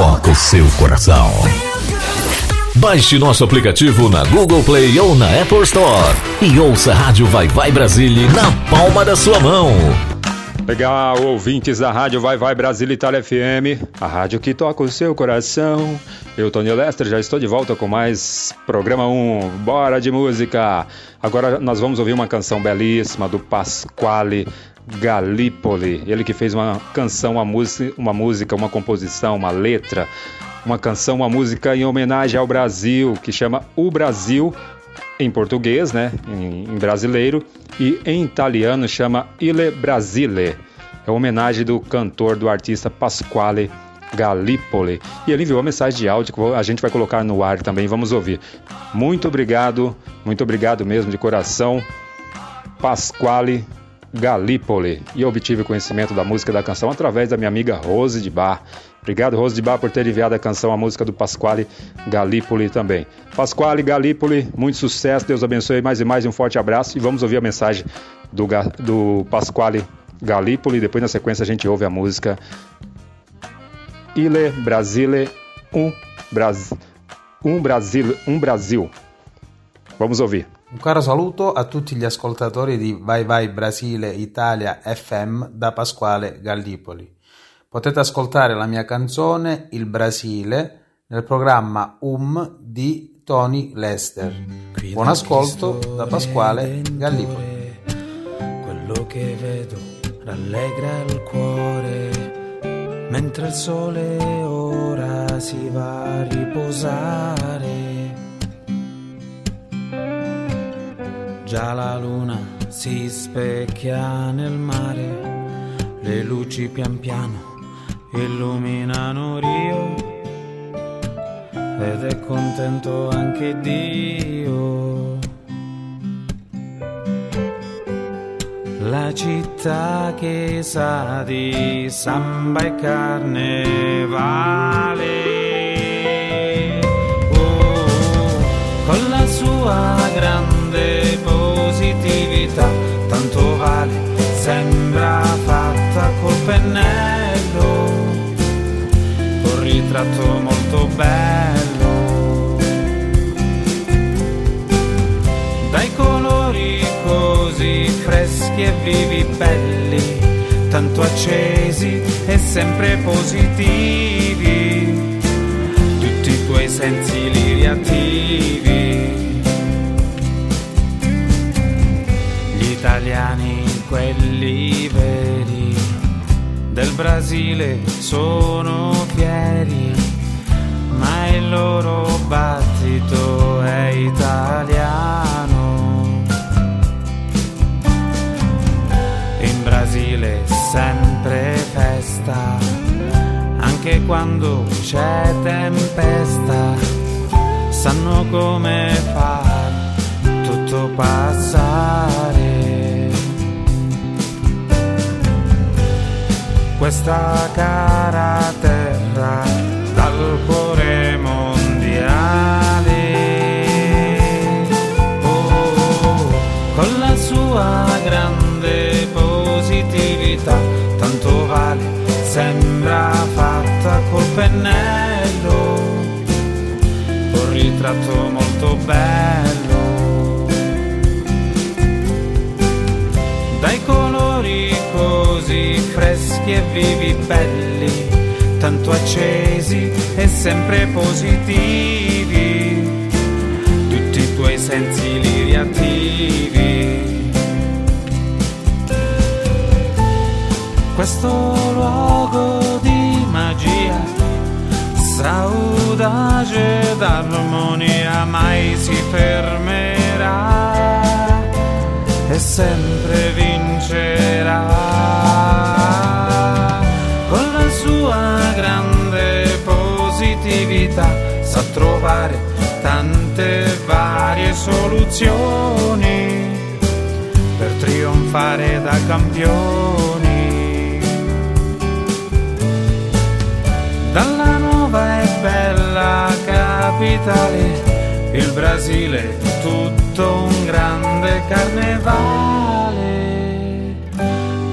toca o seu coração. Baixe nosso aplicativo na Google Play ou na Apple Store e ouça a Rádio Vai Vai Brasília na palma da sua mão. Legal, ouvintes da rádio Vai Vai Brasil Itália FM, a rádio que toca o seu coração. Eu, Tony Lester, já estou de volta com mais programa 1. Bora de música! Agora nós vamos ouvir uma canção belíssima do Pasquale Gallipoli. Ele que fez uma canção, uma música, uma música, uma composição, uma letra, uma canção, uma música em homenagem ao Brasil, que chama O Brasil em português, né, em, em brasileiro, e em italiano chama Ile Brasile. É uma homenagem do cantor, do artista Pasquale Gallipoli. E ele enviou uma mensagem de áudio que a gente vai colocar no ar também, vamos ouvir. Muito obrigado, muito obrigado mesmo de coração, Pasquale Gallipoli. E obtive conhecimento da música da canção através da minha amiga Rose de Bar. Obrigado, Rose de Bar, por ter enviado a canção, a música do Pasquale Gallipoli também. Pasquale Gallipoli, muito sucesso, Deus abençoe mais e mais, um forte abraço. E vamos ouvir a mensagem do, do Pasquale Gallipoli. Depois, na sequência, a gente ouve a música Ile Brasile, um, Bras, um Brasil, um Brasil. Vamos ouvir. Un caro saluto a tutti gli ascoltatori di Vai Vai Brasile Italia FM da Pasquale Gallipoli. Potete ascoltare la mia canzone Il Brasile nel programma UM di Tony Lester. Buon ascolto da Pasquale Gallipoli. Quello che vedo rallegra il cuore, mentre il sole ora si va a riposare. Già la luna si specchia nel mare, le luci pian piano illuminano Rio ed è contento anche Dio. La città che sa di samba e carnevale, oh, con la sua grande ritratto molto bello. Dai colori così freschi e vivi belli, tanto accesi e sempre positivi. sensi li riattivi. Gli italiani, quelli veri, del Brasile sono fieri, ma il loro battito è italiano. In Brasile sempre festa, anche quando c'è tempesta, sanno come far tutto passare. Questa cara terra dal cuore mondiale, oh, con la sua grande positività, tanto vale, sembra fatta col pennello, un ritratto molto bello. Così freschi e vivi belli, tanto accesi e sempre positivi, tutti i tuoi sensi li riattivi. Questo luogo di magia, saudade d'armonia mai si fermerà e sempre vincerà. Con la sua grande positività sa trovare tante varie soluzioni per trionfare da campioni. Dalla nuova e bella capitale, il Brasile è tutto un grande carnevale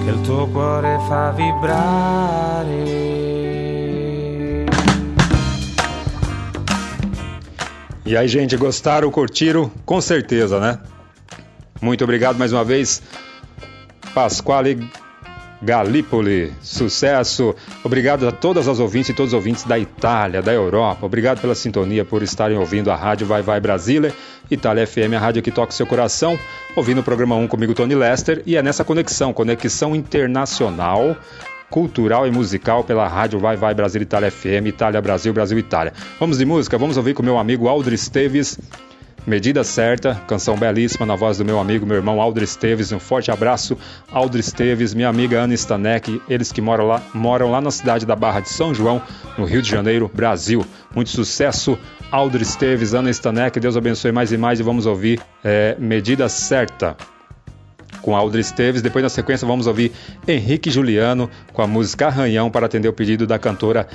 che il tuo cuore fa vibrare. E aí, gente, gostaram, curtiram? Com certeza, né? Muito obrigado mais uma vez, Pasquale Galípoli. Sucesso! Obrigado a todas as ouvintes e todos os ouvintes da Itália, da Europa. Obrigado pela sintonia, por estarem ouvindo a rádio Vai Vai Brasília, Itália FM, a rádio que toca o seu coração. Ouvindo o programa 1 comigo, Tony Lester. E é nessa conexão, conexão internacional cultural e musical pela rádio Vai Vai Brasil Itália FM, Itália Brasil, Brasil Itália. Vamos de música? Vamos ouvir com meu amigo Aldri Esteves. Medida Certa, canção belíssima na voz do meu amigo, meu irmão Aldri Esteves. Um forte abraço, Aldri Esteves, minha amiga Ana Stanek, eles que moram lá, moram lá na cidade da Barra de São João, no Rio de Janeiro, Brasil. Muito sucesso, Aldri Esteves, Ana Stanek, Deus abençoe mais e mais e vamos ouvir é, Medida Certa com Aldri Esteves. Depois, na sequência, vamos ouvir Henrique Juliano com a música Arranhão para atender o pedido da cantora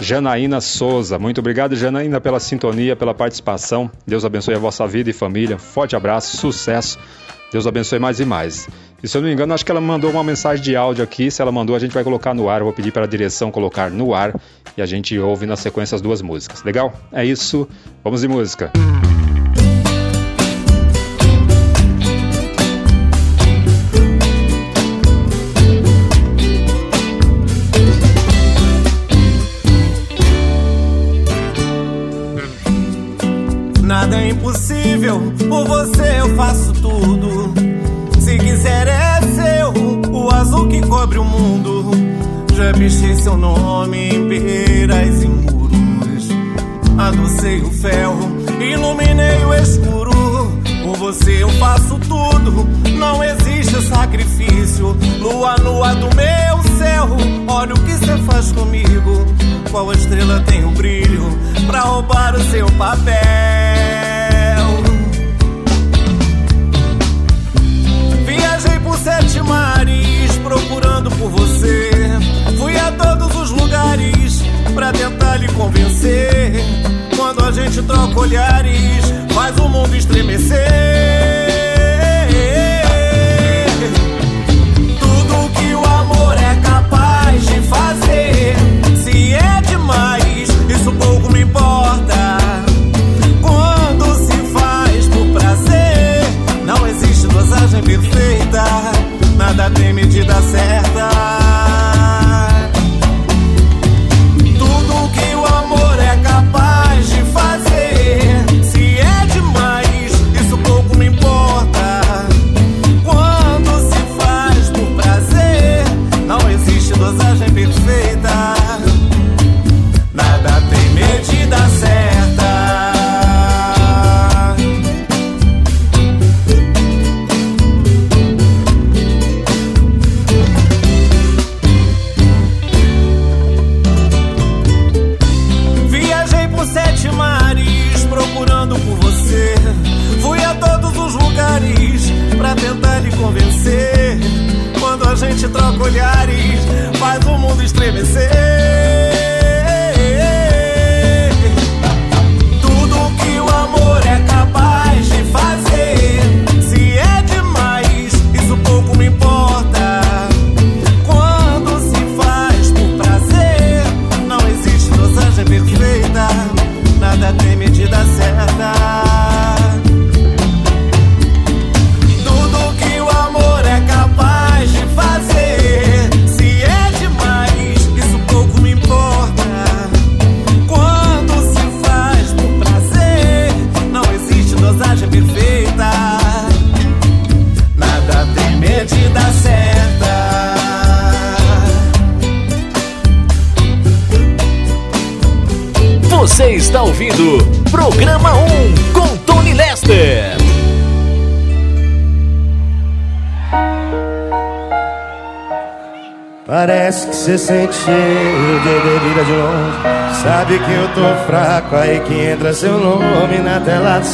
Janaína Souza. Muito obrigado, Janaína, pela sintonia, pela participação. Deus abençoe a vossa vida e família. Forte abraço, sucesso. Deus abençoe mais e mais. E se eu não me engano, acho que ela mandou uma mensagem de áudio aqui. Se ela mandou, a gente vai colocar no ar. Eu vou pedir para a direção colocar no ar e a gente ouve na sequência as duas músicas. Legal? É isso. Vamos de música. Nada impossível, por você eu faço tudo. Se quiser é seu, o azul que cobre o mundo. Já pichei seu nome em peiras e muros. Adocei o ferro, iluminei o escuro. Por você eu faço tudo, não existe sacrifício. Lua nua do meu céu, olha o que você faz comigo. Qual estrela tem o brilho pra roubar o seu papel? Sete mares procurando por você. Fui a todos os lugares pra tentar lhe convencer. Quando a gente troca olhares, faz o mundo estremecer.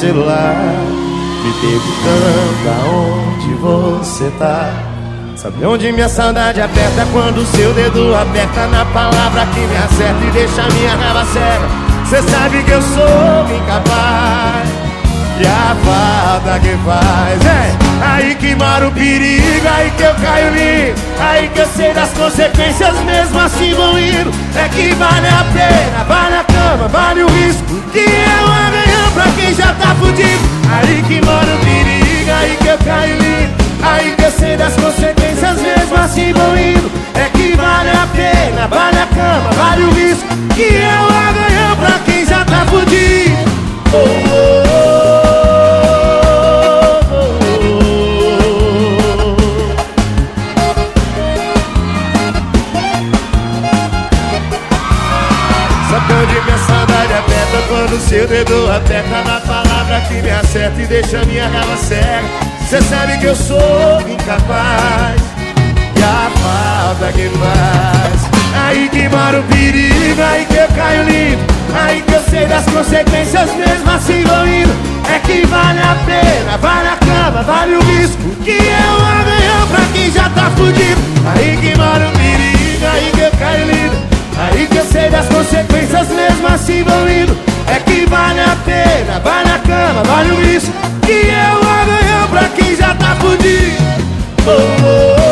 Celular Me perguntando aonde você tá. Sabe onde minha saudade aperta quando seu dedo aperta na palavra que me acerta e deixa minha raiva cega? Cê sabe que eu sou incapaz e a falta que faz. É aí que mora o perigo, aí que eu caio lindo, aí que eu sei das consequências, mesmo assim vou indo. É que vale a pena, vale a cama, vale o risco, que é já tá fudido. Aí que mora o perigo, aí que eu caio lindo, aí que eu sei das consequências, mesmo assim vou indo. É que vale a pena, vale a cama, vale o risco, que é o amanhã pra quem já tá fudido. Seu dedo aperta na palavra que me acerta e deixa minha raiva cega Cê sabe que eu sou incapaz e a falta que faz. Aí que mora o perigo, aí que eu caio lindo. Aí que eu sei das consequências mesmo assim vou indo. É que vale a pena, vale a cama, vale o risco Que é o amanhã pra quem já tá fudido. Aí que mora o perigo, aí que eu caio lindo. Aí que eu sei das consequências, mesmo assim vou indo É que vale a pena, vale a cama, vale o risco Que é o pra quem já tá fudido oh, oh, oh.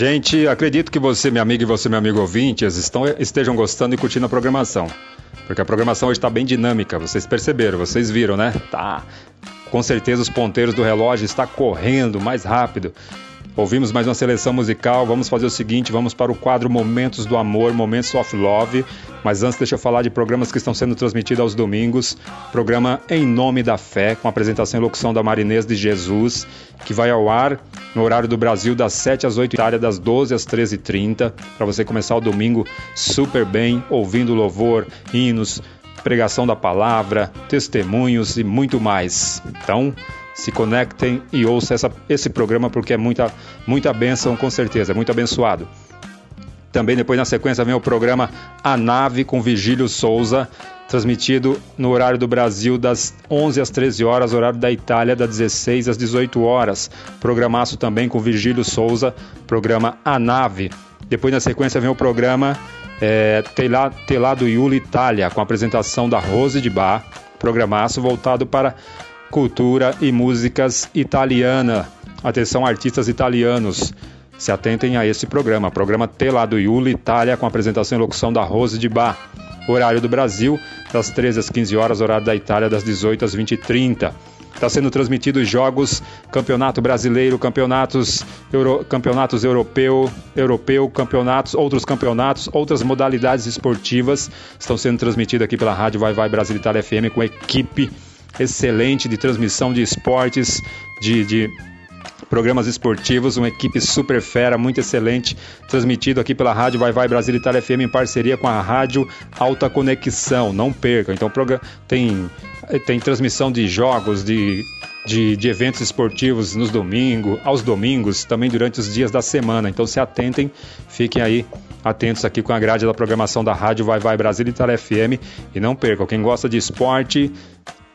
Gente, acredito que você, minha amiga, e você, meu amigo ouvintes, estão, estejam gostando e curtindo a programação. Porque a programação hoje está bem dinâmica, vocês perceberam, vocês viram, né? Tá. Com certeza os ponteiros do relógio está correndo mais rápido. Ouvimos mais uma seleção musical. Vamos fazer o seguinte: vamos para o quadro Momentos do Amor, Momentos of Love. Mas antes, deixa eu falar de programas que estão sendo transmitidos aos domingos. Programa Em Nome da Fé, com apresentação e locução da Marinês de Jesus, que vai ao ar no horário do Brasil, das 7 às 8 Itália, das 12 às 13h30, para você começar o domingo super bem, ouvindo louvor, hinos, pregação da palavra, testemunhos e muito mais. Então, se conectem e ouçam essa, esse programa porque é muita, muita bênção, com certeza, muito abençoado. Também depois na sequência vem o programa A Nave com Vigílio Souza, transmitido no horário do Brasil das 11 às 13 horas, horário da Itália das 16 às 18 horas. Programaço também com Vigílio Souza, programa A Nave. Depois na sequência vem o programa é, Telá, Telado Iuli Itália, com apresentação da Rose de Bar, programaço voltado para cultura e músicas italiana. Atenção, artistas italianos. Se atentem a esse programa. Programa Tela do Iuli Itália, com apresentação e locução da Rose de Bar. Horário do Brasil, das 13 às 15 horas, horário da Itália, das 18 às 20h30. Está sendo transmitido jogos, campeonato brasileiro, campeonatos, euro, campeonatos europeu, europeu, campeonatos, outros campeonatos, outras modalidades esportivas estão sendo transmitidas aqui pela Rádio Vai Vai Brasil Itália FM com equipe excelente de transmissão de esportes, de, de programas esportivos, uma equipe super fera, muito excelente, transmitido aqui pela Rádio Vai Vai Brasil Itália FM em parceria com a Rádio Alta Conexão. Não perca. Então tem, tem transmissão de jogos, de, de, de eventos esportivos nos domingos, aos domingos, também durante os dias da semana. Então se atentem, fiquem aí atentos aqui com a grade da programação da Rádio Vai Vai Brasil Itália FM e não percam. Quem gosta de esporte,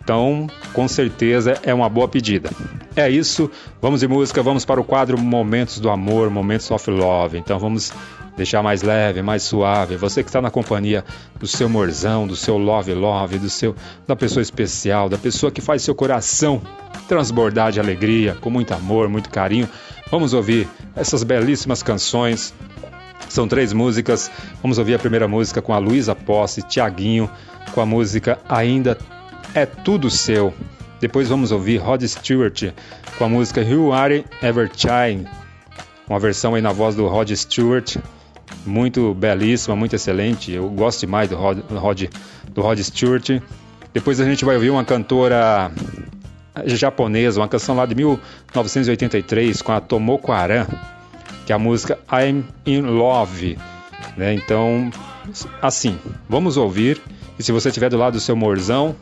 Então, com certeza é uma boa pedida. É isso, vamos de música, vamos para o quadro Momentos do Amor, Momentos of Love. Então vamos deixar mais leve, mais suave. Você que está na companhia do seu morzão, do seu love love, do seu da pessoa especial, da pessoa que faz seu coração transbordar de alegria, com muito amor, muito carinho. Vamos ouvir essas belíssimas canções. São três músicas. Vamos ouvir a primeira música com a Luísa Posse, Tiaguinho, com a música Ainda é Tudo Seu. Depois vamos ouvir Rod Stewart com a música You Are Ever Child, uma versão aí na voz do Rod Stewart, muito belíssima, muito excelente. Eu gosto demais do Rod, Rod, do Rod Stewart. Depois a gente vai ouvir uma cantora japonesa, uma canção lá de 1983 com a Tomoko Aran, que é a música I'm in Love. Né? Então, assim, vamos ouvir. E se você estiver do lado do seu morzão,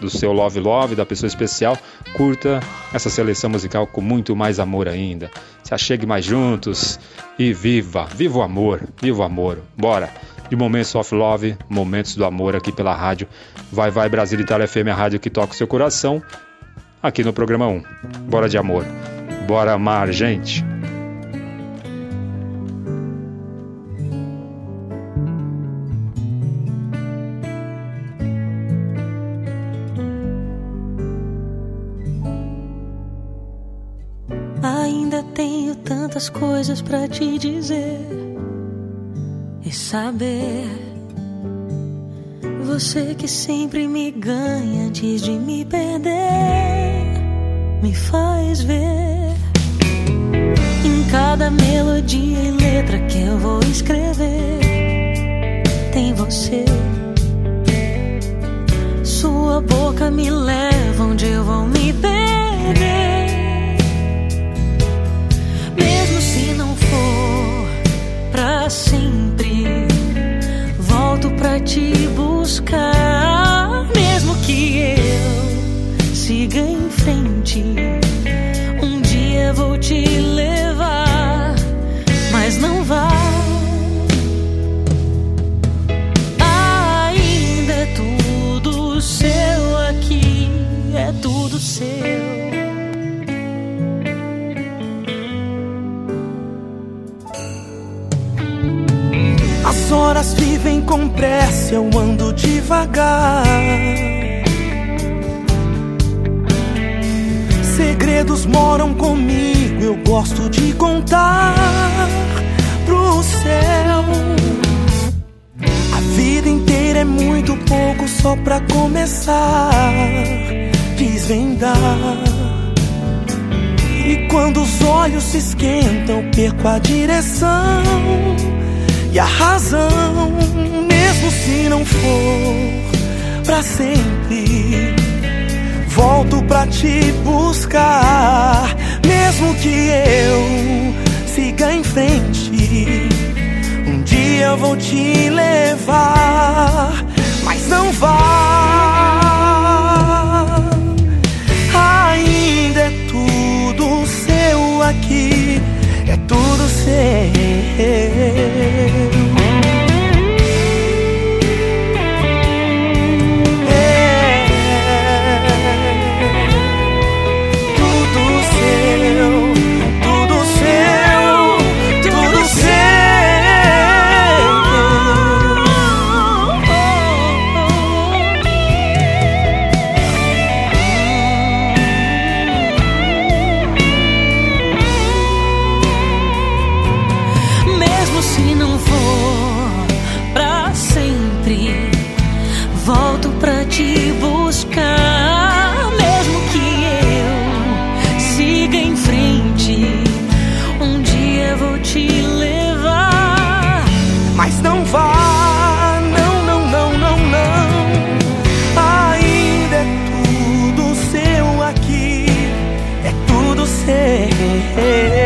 do seu Love Love, da pessoa especial, curta essa seleção musical com muito mais amor ainda. Se achegue mais juntos e viva, viva o amor, viva o amor. Bora! De Momentos of Love, Momentos do Amor aqui pela rádio. Vai, vai, Brasil Itália FM, a rádio que toca o seu coração, aqui no programa 1. Bora de amor. Bora amar, gente. Coisas pra te dizer e saber. Você que sempre me ganha antes de me perder, me faz ver em cada melodia e letra que eu vou escrever. Tem você, sua boca me leva onde eu vou me perder. Pra sempre, volto pra te buscar. Mesmo que eu siga em frente, um dia vou te levar, mas não vai. Horas vivem com pressa, eu ando devagar. Segredos moram comigo, eu gosto de contar pro céu. A vida inteira é muito pouco só pra começar, desvendar. E quando os olhos se esquentam, perco a direção e a razão, mesmo se não for pra sempre. Volto pra te buscar, mesmo que eu siga em frente. Um dia eu vou te levar, mas não vá. Ainda é tudo seu aqui, tudo seu. Seu. Ainda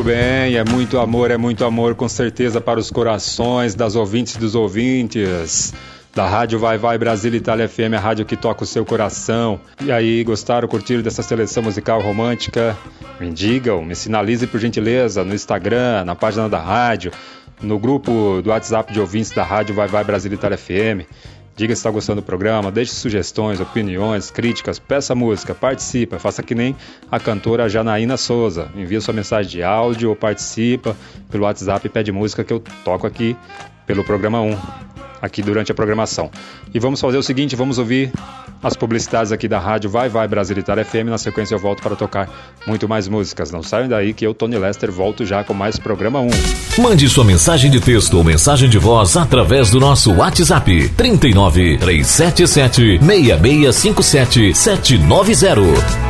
Muito bem, é muito amor, é muito amor com certeza para os corações das ouvintes e dos ouvintes da Rádio Vai Vai Brasil Itália FM, a rádio que toca o seu coração. E aí, gostaram, curtiram dessa seleção musical romântica? Me digam, me sinalize por gentileza no Instagram, na página da rádio, no grupo do WhatsApp de ouvintes da Rádio Vai Vai Brasil Itália FM. Diga se está gostando do programa, deixe sugestões, opiniões, críticas, peça música, participa, faça que nem a cantora Janaína Souza. Envia sua mensagem de áudio ou participa pelo WhatsApp e pede música que eu toco aqui pelo programa 1, aqui durante a programação. E vamos fazer o seguinte, vamos ouvir as publicidades aqui da rádio Vai Vai Brasil Itália FM. Na sequência eu volto para tocar muito mais músicas. Não saiam daí que eu, Tony Lester, volto já com mais programa 1. Mande sua mensagem de texto ou mensagem de voz através do nosso WhatsApp 39 377 6657 790.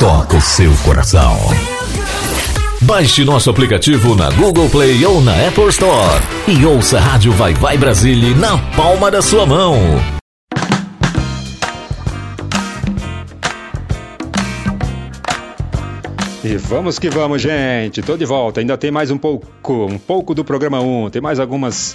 toca o seu coração. Baixe nosso aplicativo na Google Play ou na Apple Store e ouça a Rádio Vai Vai Brasília na palma da sua mão. E vamos que vamos, gente. Tô de volta. Ainda tem mais um pouco, um pouco do programa 1. Tem mais algumas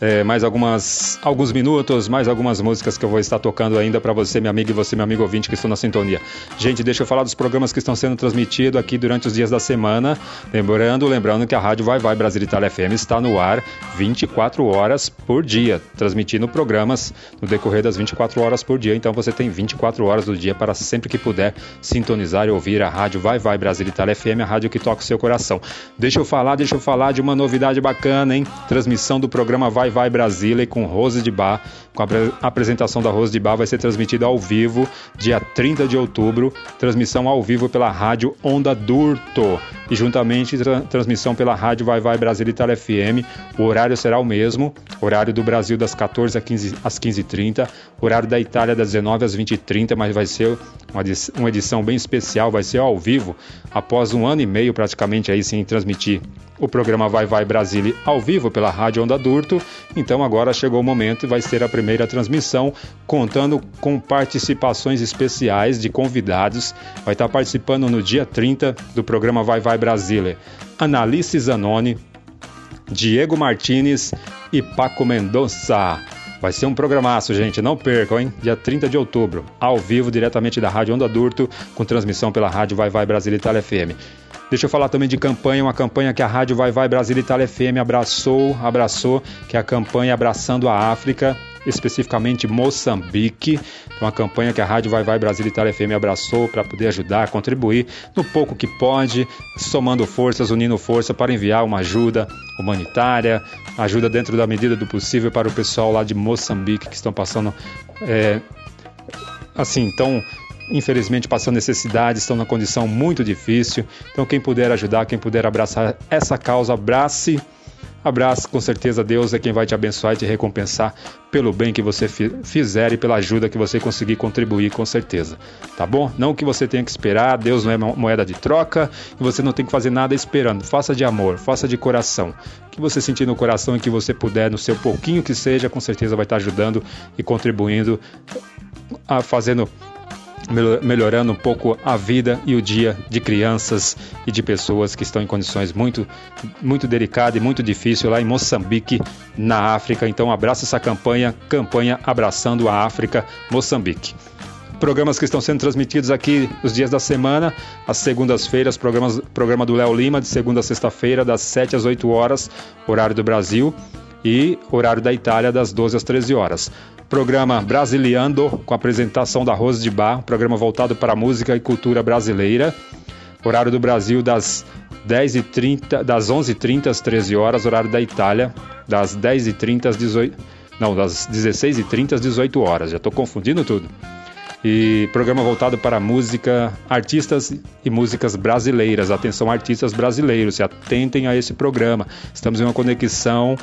é, mais algumas alguns minutos, mais algumas músicas que eu vou estar tocando ainda para você, minha amiga, e você, meu amigo ouvinte, que estão na sintonia. Gente, deixa eu falar dos programas que estão sendo transmitidos aqui durante os dias da semana. Lembrando, lembrando que a Rádio Vai Vai Brasil Itália FM está no ar 24 horas por dia, transmitindo programas no decorrer das 24 horas por dia. Então você tem 24 horas do dia para sempre que puder sintonizar e ouvir a Rádio Vai Vai Brasil Itália FM, a rádio que toca o seu coração. Deixa eu falar, deixa eu falar de uma novidade bacana, hein? Transmissão do programa Vai Vai Brasília com Rose de Bar. Com a apresentação da Rose de Bar vai ser transmitida ao vivo, dia 30 de outubro. Transmissão ao vivo pela rádio Onda Durto. E juntamente tra transmissão pela rádio Vai Vai Brasília Itália FM. O horário será o mesmo. Horário do Brasil das 14 às 15, às 15h30. Horário da Itália das 19 às 20h30, mas vai ser uma, uma edição bem especial. Vai ser ao vivo, após um ano e meio praticamente aí sem transmitir o programa Vai Vai Brasília ao vivo pela Rádio Onda Durto. Então agora chegou o momento e vai ser a primeira transmissão, contando com participações especiais de convidados. Vai estar participando no dia 30 do programa Vai Vai Brasília. Analice Zanoni, Diego Martinez e Paco Mendonça. Vai ser um programaço, gente, não percam, hein? Dia 30 de outubro, ao vivo, diretamente da Rádio Onda Durto, com transmissão pela Rádio Vai Vai Brasília Itália FM. Deixa eu falar também de campanha, uma campanha que a Rádio Vai Vai Brasília Itália FM abraçou, abraçou, que é a campanha Abraçando a África, especificamente Moçambique. Uma campanha que a Rádio Vai Vai Brasília Itália FM abraçou para poder ajudar, contribuir no pouco que pode, somando forças, unindo força para enviar uma ajuda humanitária, ajuda dentro da medida do possível para o pessoal lá de Moçambique que estão passando, é, assim, então infelizmente passando necessidade, estão numa condição muito difícil. Então, quem puder ajudar, quem puder abraçar essa causa, abrace. Abraço, com certeza Deus é quem vai te abençoar e te recompensar pelo bem que você fizer e pela ajuda que você conseguir contribuir, com certeza. Tá bom? Não que você tenha que esperar, Deus não é moeda de troca e você não tem que fazer nada esperando. Faça de amor, faça de coração. O que você sentir no coração e que você puder, no seu pouquinho que seja, com certeza vai estar ajudando e contribuindo, a, fazendo melhorando um pouco a vida e o dia de crianças e de pessoas que estão em condições muito, muito delicadas e muito difíceis lá em Moçambique, na África. Então, abraça essa campanha, campanha Abraçando a África, Moçambique. Programas que estão sendo transmitidos aqui os dias da semana, às segundas-feiras, programa do Léo Lima, de segunda a sexta-feira, das 7 às 8 horas, horário do Brasil, e horário da Itália, das 12 às 13 horas programa Brasiliando, com apresentação da Rose de Bar, programa voltado para a música e cultura brasileira. Horário do Brasil das 10h30, das 11h30 às 13 horas, horário da Itália, das 10h30 às 18 não, das 16h30 às 18 horas. Já estou confundindo tudo. e programa voltado para música, artistas e músicas brasileiras. Atenção, artistas brasileiros, se atentem a esse programa. Estamos em uma conexão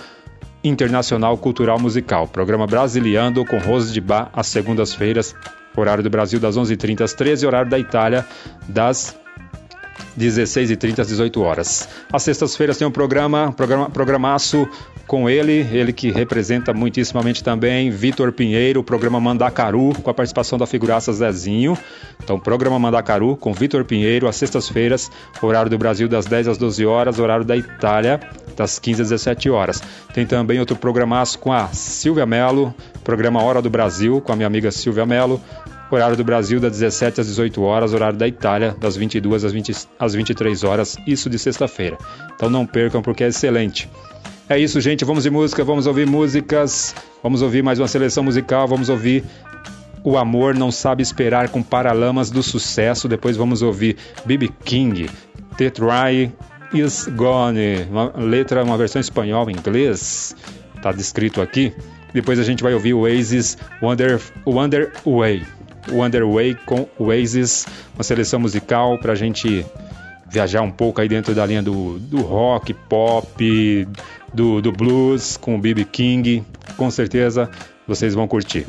internacional cultural musical. Programa Brasiliando com Rose de Bar às segundas-feiras, horário do Brasil das 11h30 às 13 horário da Itália das 16h30 às 18 horas. Às sextas-feiras tem um programa, programa, programaço com ele, ele que representa muitíssimamente também Vitor Pinheiro, o programa Mandacaru, com a participação da figuraça Zezinho. Então, programa Mandacaru com Vitor Pinheiro, às sextas-feiras, horário do Brasil das 10 às 12 horas, horário da Itália das 15 às 17 horas. Tem também outro programaço com a Silvia Melo, programa Hora do Brasil, com a minha amiga Silvia Melo, horário do Brasil das 17 às 18 horas, horário da Itália das 22 às, 20, às 23 horas, isso de sexta-feira. Então não percam porque é excelente. É isso, gente. Vamos de música, vamos ouvir músicas, vamos ouvir mais uma seleção musical, vamos ouvir O Amor Não Sabe Esperar com Paralamas do Sucesso. Depois vamos ouvir B.B. King, The Try Is Gone, uma letra, uma versão espanhol, inglês, tá descrito aqui. Depois a gente vai ouvir Oasis Wonder, Wonder Way. Wonder Way com Oasis, uma seleção musical pra gente viajar um pouco aí dentro da linha do, do rock, pop, do, do blues com o B.B. King. Com certeza vocês vão curtir.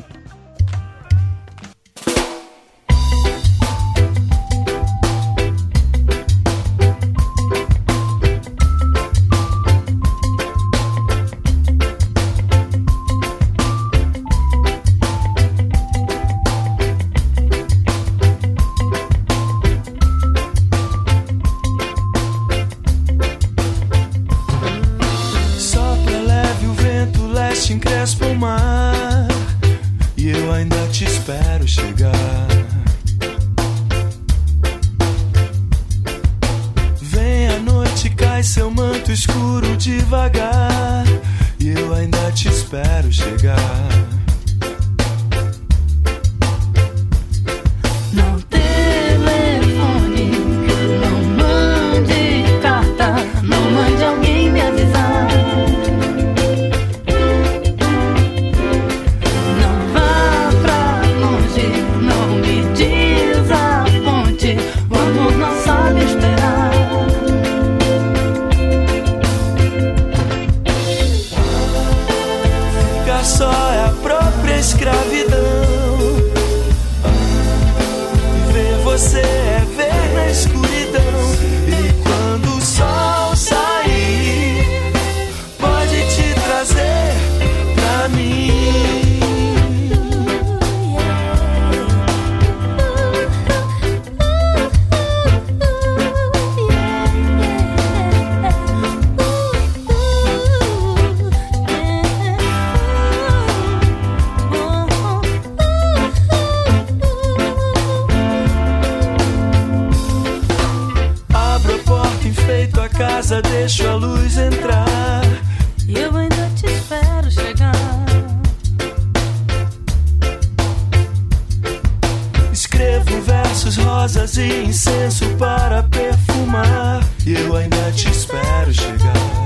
Para perfumar. E eu ainda te espero chegar.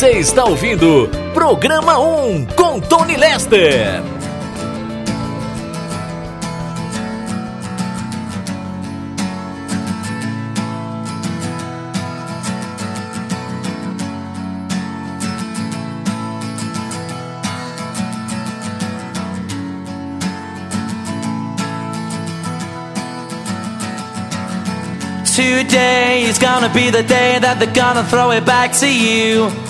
Você está ouvindo Programa 1 com Tony Lester. Today is gonna be the day that they're gonna throw it back to you.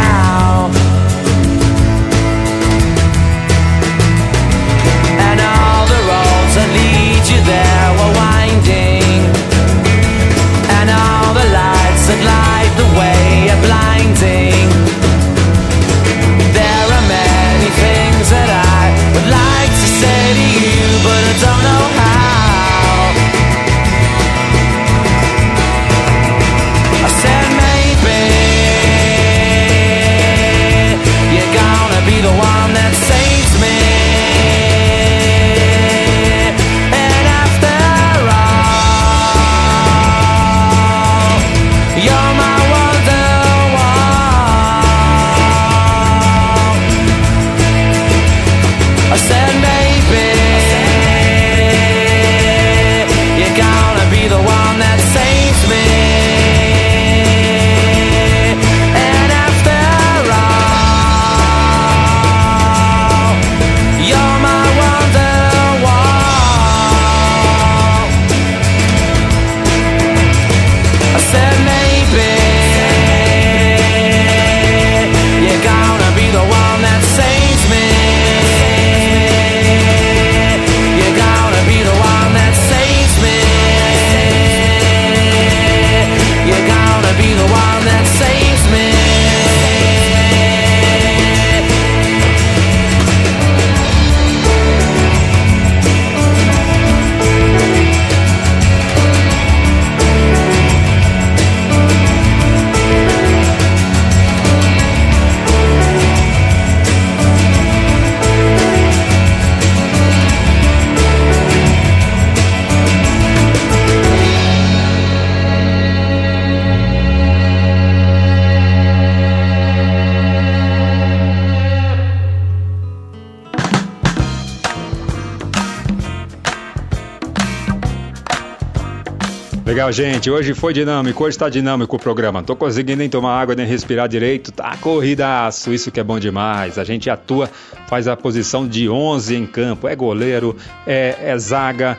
Legal, gente. Hoje foi dinâmico, hoje tá dinâmico o programa. Não tô conseguindo nem tomar água, nem respirar direito. Tá corridaço, isso que é bom demais. A gente atua, faz a posição de 11 em campo. É goleiro, é, é zaga,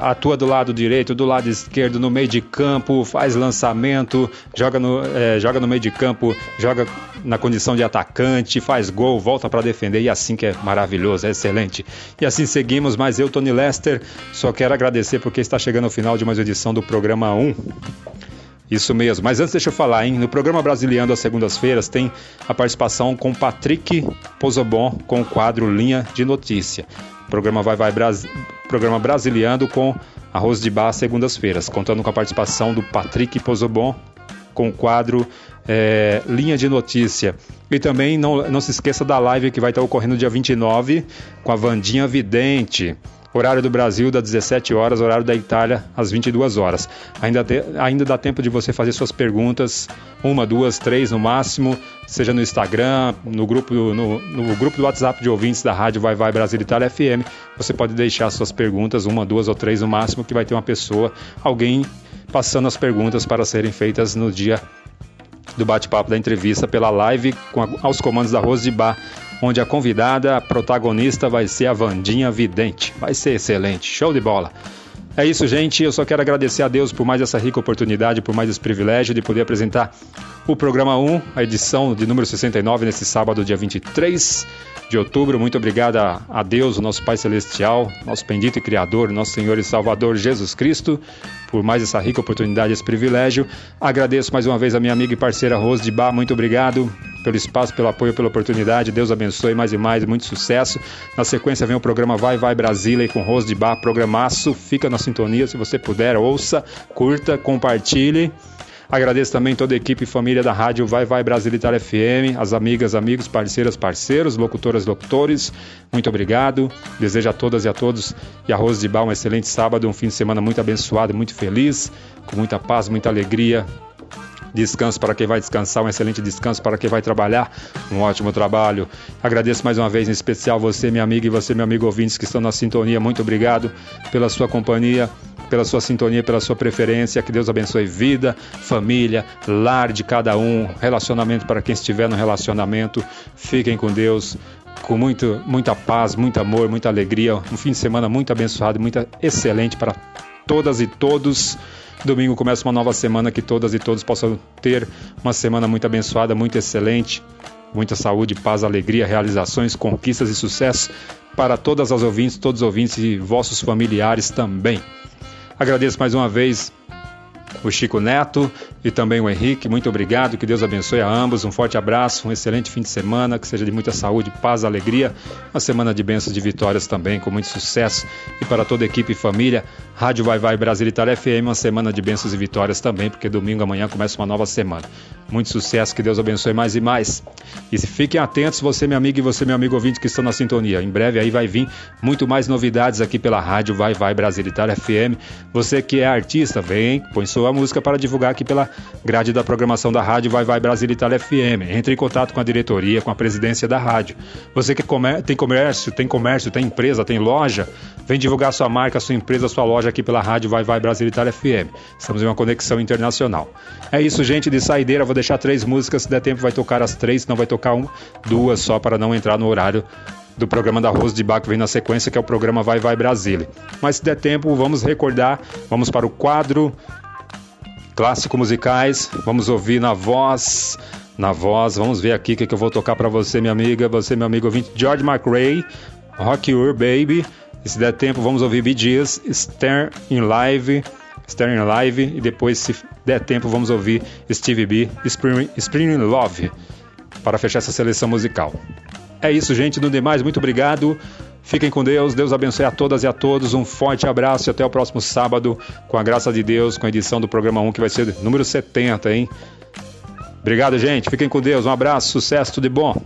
atua do lado direito, do lado esquerdo, no meio de campo, faz lançamento, joga no, é, joga no meio de campo, joga na condição de atacante, faz gol, volta para defender e assim que é maravilhoso, é excelente. E assim seguimos, mas eu, Tony Lester, só quero agradecer porque está chegando ao final de mais uma edição do programa 1. Isso mesmo, mas antes deixa eu falar, hein? No programa Brasiliano às segundas-feiras tem a participação com Patrick Pozobon com o quadro Linha de Notícia. O programa vai vai Bras... programa Brasiliano com Arroz de Bar segundas-feiras, contando com a participação do Patrick Pozobon com o quadro é, Linha de Notícia. E também não, não se esqueça da live que vai estar ocorrendo dia 29 com a Vandinha Vidente. Horário do Brasil das 17 horas, horário da Itália às 22 horas. Ainda, te, ainda dá tempo de você fazer suas perguntas, uma, duas, três no máximo, seja no Instagram, no grupo, no, no grupo do WhatsApp de ouvintes da Rádio Vai Vai Brasil Itália FM. Você pode deixar suas perguntas, uma, duas ou três no máximo, que vai ter uma pessoa, alguém passando as perguntas para serem feitas no dia do bate-papo da entrevista pela live com a, aos comandos da Rose de Bar, onde a convidada, a protagonista vai ser a Vandinha Vidente. Vai ser excelente, show de bola. É isso, gente. Eu só quero agradecer a Deus por mais essa rica oportunidade, por mais esse privilégio de poder apresentar o programa 1, a edição de número 69, nesse sábado, dia 23 de outubro. Muito obrigado a Deus, o nosso Pai Celestial, nosso bendito e Criador, nosso Senhor e Salvador Jesus Cristo, por mais essa rica oportunidade, esse privilégio. Agradeço mais uma vez a minha amiga e parceira Rose de Bar. Muito obrigado pelo espaço, pelo apoio, pela oportunidade. Deus abençoe mais e mais, muito sucesso. Na sequência vem o programa Vai Vai Brasília com Rose de Bar, programaço. Fica na sintonia, se você puder, ouça, curta, compartilhe. Agradeço também toda a equipe e família da rádio Vai Vai Brasil Itália FM, as amigas, amigos, parceiras, parceiros, locutoras, locutores. Muito obrigado. Desejo a todas e a todos e a Rose de Bar um excelente sábado, um fim de semana muito abençoado, muito feliz, com muita paz, muita alegria, descanso para quem vai descansar, um excelente descanso para quem vai trabalhar, um ótimo trabalho. Agradeço mais uma vez, em especial você, minha amiga, e você, meu amigo ouvintes que estão na sintonia. Muito obrigado pela sua companhia, pela sua sintonia, pela sua preferência. Que Deus abençoe vida, família, lar de cada um, relacionamento para quem estiver no relacionamento. Fiquem com Deus. Com muito, muita paz, muito amor, muita alegria. Um fim de semana muito abençoado, muito excelente para todas e todos. Domingo começa uma nova semana que todas e todos possam ter uma semana muito abençoada, muito excelente. Muita saúde, paz, alegria, realizações, conquistas e sucesso para todas as ouvintes, todos os ouvintes e vossos familiares também. Agradeço mais uma vez o Chico Neto e também o Henrique. Muito obrigado, que Deus abençoe a ambos. Um forte abraço, um excelente fim de semana, que seja de muita saúde, paz, alegria. Uma semana de bênçãos, de vitórias também, com muito sucesso. E para toda a equipe e família, Rádio Vai Vai Brasil Itália FM, uma semana de bênçãos e vitórias também, porque domingo amanhã começa uma nova semana. Muito sucesso, que Deus abençoe mais e mais. E fiquem atentos, você, meu amigo, e você, meu amigo ouvinte, que estão na sintonia. Em breve aí vai vir muito mais novidades aqui pela Rádio Vai Vai Brasil Itália FM. Você que é artista, vem, põe sua música para divulgar aqui pela grade da programação da Rádio Vai Vai Brasil Itália FM. Entre em contato com a diretoria, com a presidência da rádio. Você que tem comércio, tem comércio, tem empresa, tem loja, vem divulgar sua marca, sua empresa, sua loja aqui pela Rádio Vai Vai Brasil Itália FM. Estamos em uma conexão internacional. É isso, gente, de saideira, vou deixar três músicas, se der tempo vai tocar as três, não vai tocar uma, duas só para não entrar no horário do programa da Rose de que vem na sequência, que é o programa Vai Vai Brasília. Mas se der tempo, vamos recordar, vamos para o quadro clássico musicais, vamos ouvir na voz, na voz, vamos ver aqui o que, que eu vou tocar para você, minha amiga, você, meu amigo ouvinte, George McRae, Rock Your Baby, e se der tempo, vamos ouvir Bee Stern in Live, Stern in Live, e depois, se der tempo, vamos ouvir Stevie B, Spring, Spring in Love, para fechar essa seleção musical. É isso, gente. No demais, muito obrigado. Fiquem com Deus. Deus abençoe a todas e a todos. Um forte abraço e até o próximo sábado, com a graça de Deus, com a edição do programa 1, que vai ser número 70, hein? Obrigado, gente. Fiquem com Deus. Um abraço, sucesso, tudo de bom.